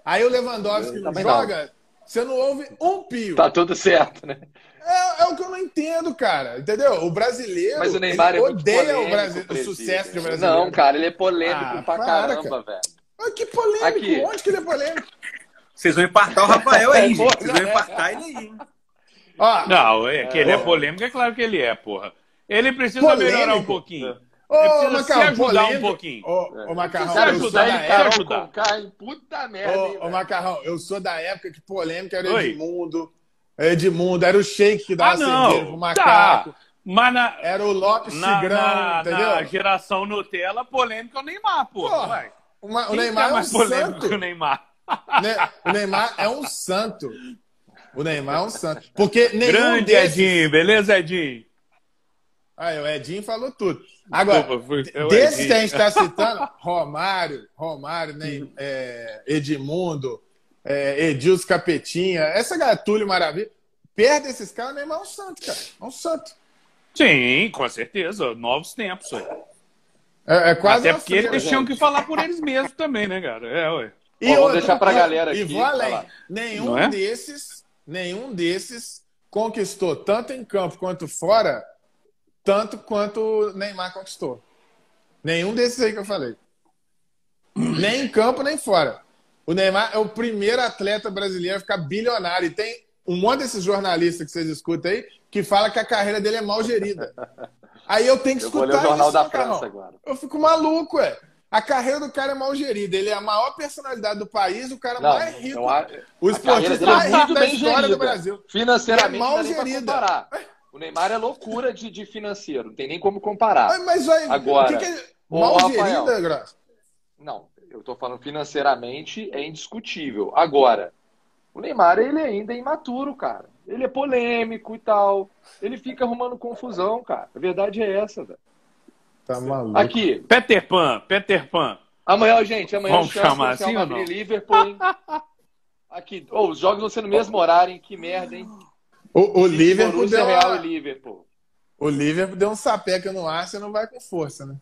Aí o Lewandowski não joga, não. você não ouve um pio. Tá tudo certo, né? É, é, o que eu não entendo, cara. Entendeu? O brasileiro Mas o Neymar é odeia polêmico, o, Brasil, o sucesso do brasileiro. Não, cara, ele é polêmico ah, pra para, caramba, cara. velho. Mas que polêmico? Aqui. Onde que ele é polêmico? Vocês vão empartar o Rafael aí, gente. Vocês vão [LAUGHS] empartar ele aí. Ó, não, é que ele é polêmico, é claro que ele é, porra. Ele precisa polêmico. melhorar um pouquinho. Ô, ele precisa Macarrão, se ajudar polêmico. um pouquinho. Ô, ô Macarrão, se ajudar, ele quer ajudar. Puta merda, ô, ô, Macarrão, eu sou da época que polêmica era Oi. Edmundo. Edmundo, era o shake que dava ah, cerveja pro tá. macaco. Tá. Mas na, era o Lopes na, Tigrão, na, entendeu? Na geração Nutella, polêmica é o Neymar, pô. pô o Neymar é, é um santo. o Neymar? o Neymar é um santo. O Neymar é um santo. Porque nenhum Grande desses... Edinho, beleza, Edinho? Ah, o Edinho falou tudo. Agora, desses que a gente está [LAUGHS] citando, Romário, Romário, né, é, Edmundo, é, Edilson Capetinha, essa gatulho maravilha. Perde esses caras, o Neymar é um santo, cara. É um santo. Sim, com certeza. Novos tempos. É, é quase Até porque eles tinham que falar por eles mesmos também, né, cara? É, ué. E Bom, vou deixar pra galera aqui. E vou além. Nenhum é? desses, nenhum desses conquistou, tanto em campo quanto fora, tanto quanto o Neymar conquistou. Nenhum desses aí que eu falei. Nem em campo, nem fora. O Neymar é o primeiro atleta brasileiro a ficar bilionário. E tem um monte desses jornalistas que vocês escutam aí que fala que a carreira dele é mal gerida. Aí eu tenho que eu escutar vou ler o Jornal isso, da França agora. Eu fico maluco, é. A carreira do cara é mal gerida. Ele é a maior personalidade do país, o cara não, mais rico. Não, o esportista mais rico da história gerida. do Brasil. Financeiramente, é mal gerida. O Neymar é loucura de, de financeiro, não tem nem como comparar. Mas, mas vai, Agora, que que é mal gerida, Graça? Não, eu tô falando financeiramente é indiscutível. Agora, o Neymar ele ainda é imaturo, cara. Ele é polêmico e tal. Ele fica arrumando confusão, cara. A verdade é essa, velho. Tá maluco. Aqui. Peter Pan, Peter Pan. Amanhã, gente, amanhã Vamos chamar assim ou não? Liverpool, hein? [LAUGHS] Aqui, oh, os jogos vão ser no mesmo horário, hein? Que merda, hein? O, o Liverpool deu Real e Liverpool. O Liverpool deu um sapeca no Arsenal não vai com força, né?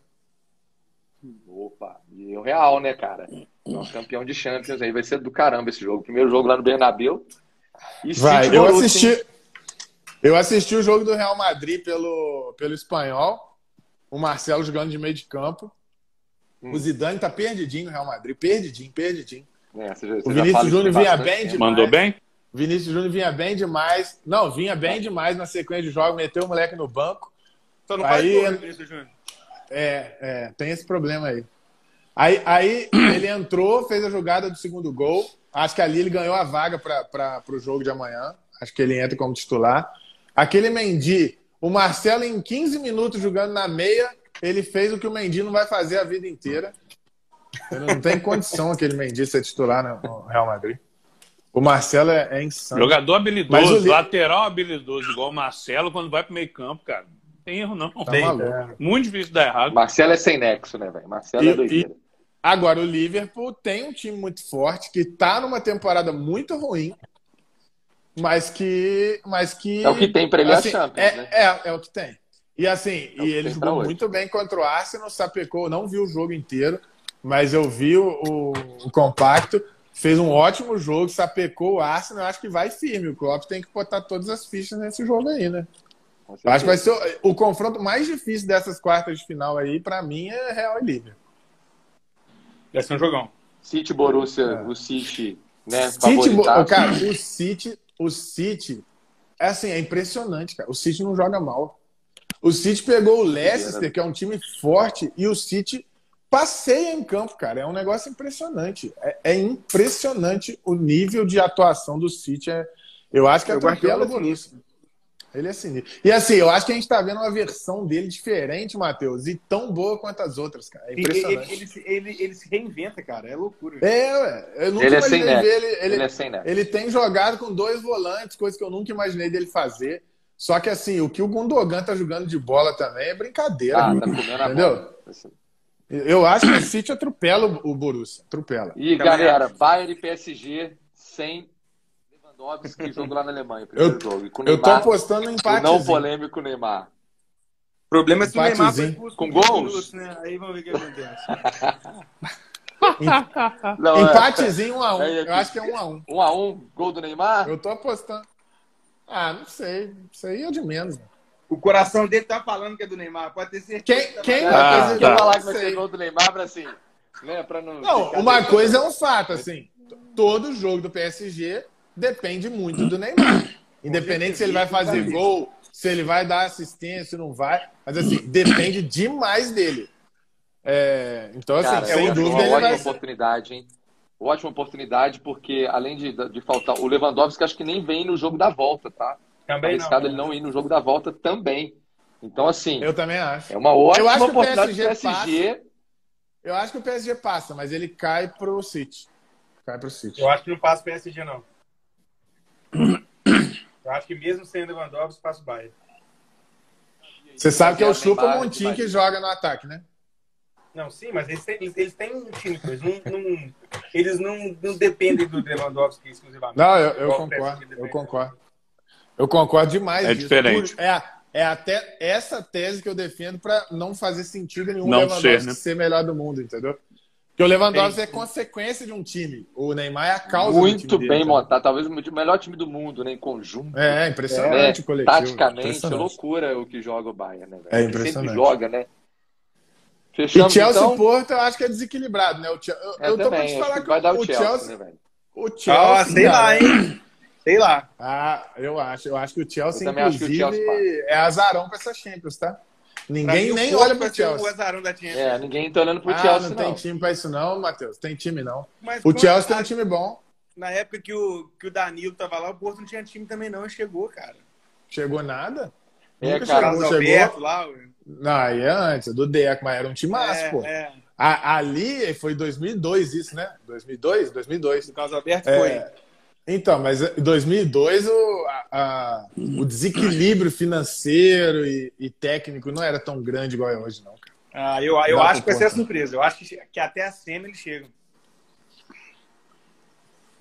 Opa, e o Real, né, cara? Nosso campeão de Champions aí vai ser do caramba esse jogo. Primeiro jogo lá no Bernabéu. E vai, eu assisti eu assisti o jogo do Real Madrid pelo, pelo espanhol. O Marcelo jogando de meio de campo. Hum. O Zidane tá perdidinho no Real Madrid, perdidinho, perdidinho. É, você, você o Vinícius Júnior vinha bem demais. Mandou bem? Vinícius Júnior vinha bem demais. Não, vinha bem demais na sequência de jogo, meteu o moleque no banco. Só não aí, faz gol, Vinícius Júnior. É, é, tem esse problema aí. Aí, aí [CLEARS THROAT] ele entrou, fez a jogada do segundo gol. Acho que ali ele ganhou a vaga para o jogo de amanhã. Acho que ele entra como titular. Aquele Mendy, o Marcelo, em 15 minutos jogando na meia, ele fez o que o Mendy não vai fazer a vida inteira. Ele não tem condição aquele Mendy ser titular no Real Madrid. O Marcelo é, é insano. Jogador habilidoso, o... lateral habilidoso, igual o Marcelo, quando vai pro meio campo, cara. Não tem erro, não. Tá tem. Muito difícil dar errado. Marcelo é sem nexo, né, velho? Marcelo e, é doideira. E... Agora, o Liverpool tem um time muito forte, que tá numa temporada muito ruim, mas que. Mas que é o que tem para ele assim, a Champions, é, né? É, é o que tem. E assim, é e ele jogou muito bem contra o Arsenal, sapecou, não vi o jogo inteiro, mas eu vi o, o, o compacto fez um ótimo jogo, sapecou o Arsenal, eu acho que vai firme. O Klopp tem que botar todas as fichas nesse jogo aí, né? Eu acho que vai ser o, o, confronto mais difícil dessas quartas de final aí, para mim, é Real e Liverpool. Vai ser um jogão. City, Borussia, é. o City, né? City, cara, o City, o City, é assim, é impressionante, cara. O City não joga mal. O City pegou o Leicester, que é um time forte, e o City passeia em campo, cara. É um negócio impressionante. É, é impressionante o nível de atuação do City. É, eu acho que é atropela o Borussia. Ele é sinistro. E assim, eu acho que a gente está vendo uma versão dele diferente, Matheus, e tão boa quanto as outras, cara. É impressionante. Ele, ele, ele, ele se reinventa, cara. É loucura. É, ué. Eu nunca ele é imaginei ver ele. Ele, ele, é sem ele tem jogado com dois volantes, coisa que eu nunca imaginei dele fazer. Só que assim, o que o Gundogan tá jogando de bola também é brincadeira. Ah, tá entendeu? A bola. Eu acho que o City atropela o Borussia. Atropela. E galera, Bayern e PSG sem Lewandowski jogo lá na Alemanha. Primeiro eu, jogo. Neymar, eu tô apostando em empate. Não polêmico Neymar. O problema é se o Neymar foi com gols. né? Aí vamos ver o que acontece. [LAUGHS] não, Empatezinho 1 um a 1 um. Eu acho que é 1 um a 1 um. 1 a 1 gol do Neymar? Eu tô apostando. Ah, não sei. Isso aí é de menos. Né? O coração dele tá falando que é do Neymar, pode ter certeza. Quem, quem ah, vai tá. falar que vai ser gol do Neymar para assim, né, para não Não, uma coisa é um fato, assim, todo jogo do PSG depende muito do Neymar. [COUGHS] Independente se ele vai fazer gol, se ele vai dar assistência, se não vai, mas assim, [COUGHS] depende demais dele. É, então, assim, Cara, sem é dúvida, uma ele ótima vai... oportunidade, hein? Ótima oportunidade, porque além de, de faltar. O Lewandowski acho que nem vem no jogo da volta, tá? Também arriscado não. ele não ir no jogo da volta também. Então, assim. Eu também acho. É uma ótima eu oportunidade do PSG. Passa. Eu acho que o PSG passa, mas ele cai pro City. Cai pro City. Eu acho que não passa o PSG, não. Eu acho que mesmo sem Lewandowski, passa o Bayern. Você sabe que é o Chupa Montinho que joga no ataque, né? Não, sim, mas eles têm, eles têm um time, eles não, não, eles não, não dependem do Lewandowski exclusivamente. Não, eu, eu concordo, eu concordo. Eu concordo demais. É disso. diferente. É, é até essa tese que eu defendo para não fazer sentido nenhum não Lewandowski ser, né? ser melhor do mundo, entendeu? Porque o Lewandowski é consequência de um time. O Neymar é a causa Muito do time bem dele, montado. Talvez o melhor time do mundo, né? Em conjunto. É, impressionante é, o coletivo. Taticamente, impressionante. loucura o que joga o Bayern, né? É impressionante. Ele sempre joga, né? Fechamos, e Chelsea então... Porto eu acho que é desequilibrado, né? O Chelsea, eu, eu, eu tô pra te falar que o, o Chelsea, Chelsea, né, velho? O Chelsea. Ah, sei cara, lá, hein? [CLEARS THROAT] Sei lá. Ah, eu acho. Eu acho que o Chelsea, inclusive, o Chelsea é azarão para essa Champions, tá? Ninguém nem olha para o Chelsea. O azarão da Champions. É, ninguém tá olhando pro ah, Chelsea, não. tem time para isso não, Matheus. Tem time não. Mas, o Chelsea tem um time bom. Na época que o, que o Danilo tava lá, o Porto não tinha time também não, chegou, cara. Chegou nada? É, Nunca cara, chegou, chegou. lá, ué. Não, aí é antes, do Deco, mas era um time massa, é, pô. É. A, ali foi 2002 isso, né? 2002? 2002. O Carlos Alberto é, foi. Então, mas em 2002 o, a, o desequilíbrio financeiro e, e, técnico não era tão grande igual é hoje, não. Cara. Ah, eu, eu acho que vai ser a surpresa. Eu acho que, que até a SEMA eles chegam.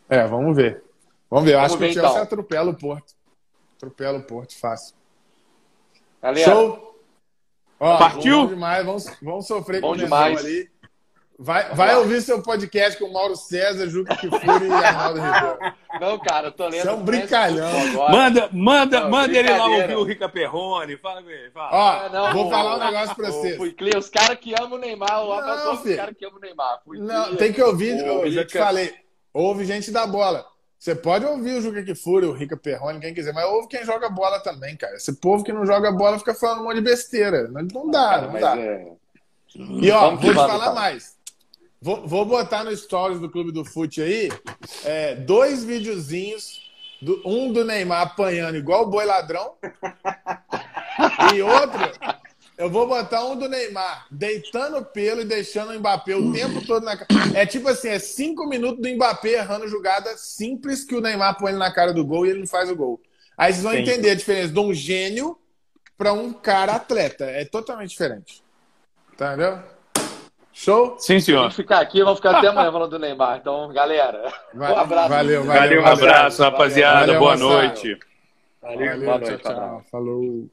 É, vamos ver. Vamos ver. Eu vamos acho ver, que o Chelsea então. atropela o Porto. Atropela o Porto, fácil. Galera, Show! Ó, Partiu? Bom demais. Vamos, vamos sofrer bom com o demais. ali. Vai, vai ouvir seu podcast com o Mauro César, Juca Kifuri e Arnaldo Ribeiro. Não, cara, eu tô lendo. Isso é um brincalhão. Manda, manda, não, manda ele lá ouvir o Rica Perrone. Fala com ele. Fala. Ó, é, não, vou falar um negócio pra você. Os caras que amam o Neymar, o não, os caras que amam o Neymar. não, tem que ouvir, eu já te falei. Ouve gente da bola. Você pode ouvir o Juca Kifuri, o Rica Perrone, quem quiser, mas ouve quem joga bola também, cara. Esse povo que não joga bola fica falando um monte de besteira. Não dá, não dá. É... E ó, Vamos vou te falar mais. Vou, vou botar no stories do Clube do Fute aí é, dois videozinhos do, um do Neymar apanhando igual o boi ladrão. e outro, eu vou botar um do Neymar deitando pelo e deixando o Mbappé o tempo todo na cara. É tipo assim, é cinco minutos do Mbappé errando jogada simples que o Neymar põe ele na cara do gol e ele não faz o gol. Aí vocês vão Sim. entender a diferença de um gênio para um cara atleta. É totalmente diferente. Entendeu? Show? Sim, senhor. Vamos ficar aqui, vamos ficar até amanhã falando do Neymar. Então, galera, Vai, um abraço. Valeu, valeu. valeu um abraço, rapaziada. Valeu, boa noite. Valeu, valeu boa noite. Tchau, tchau. Falou.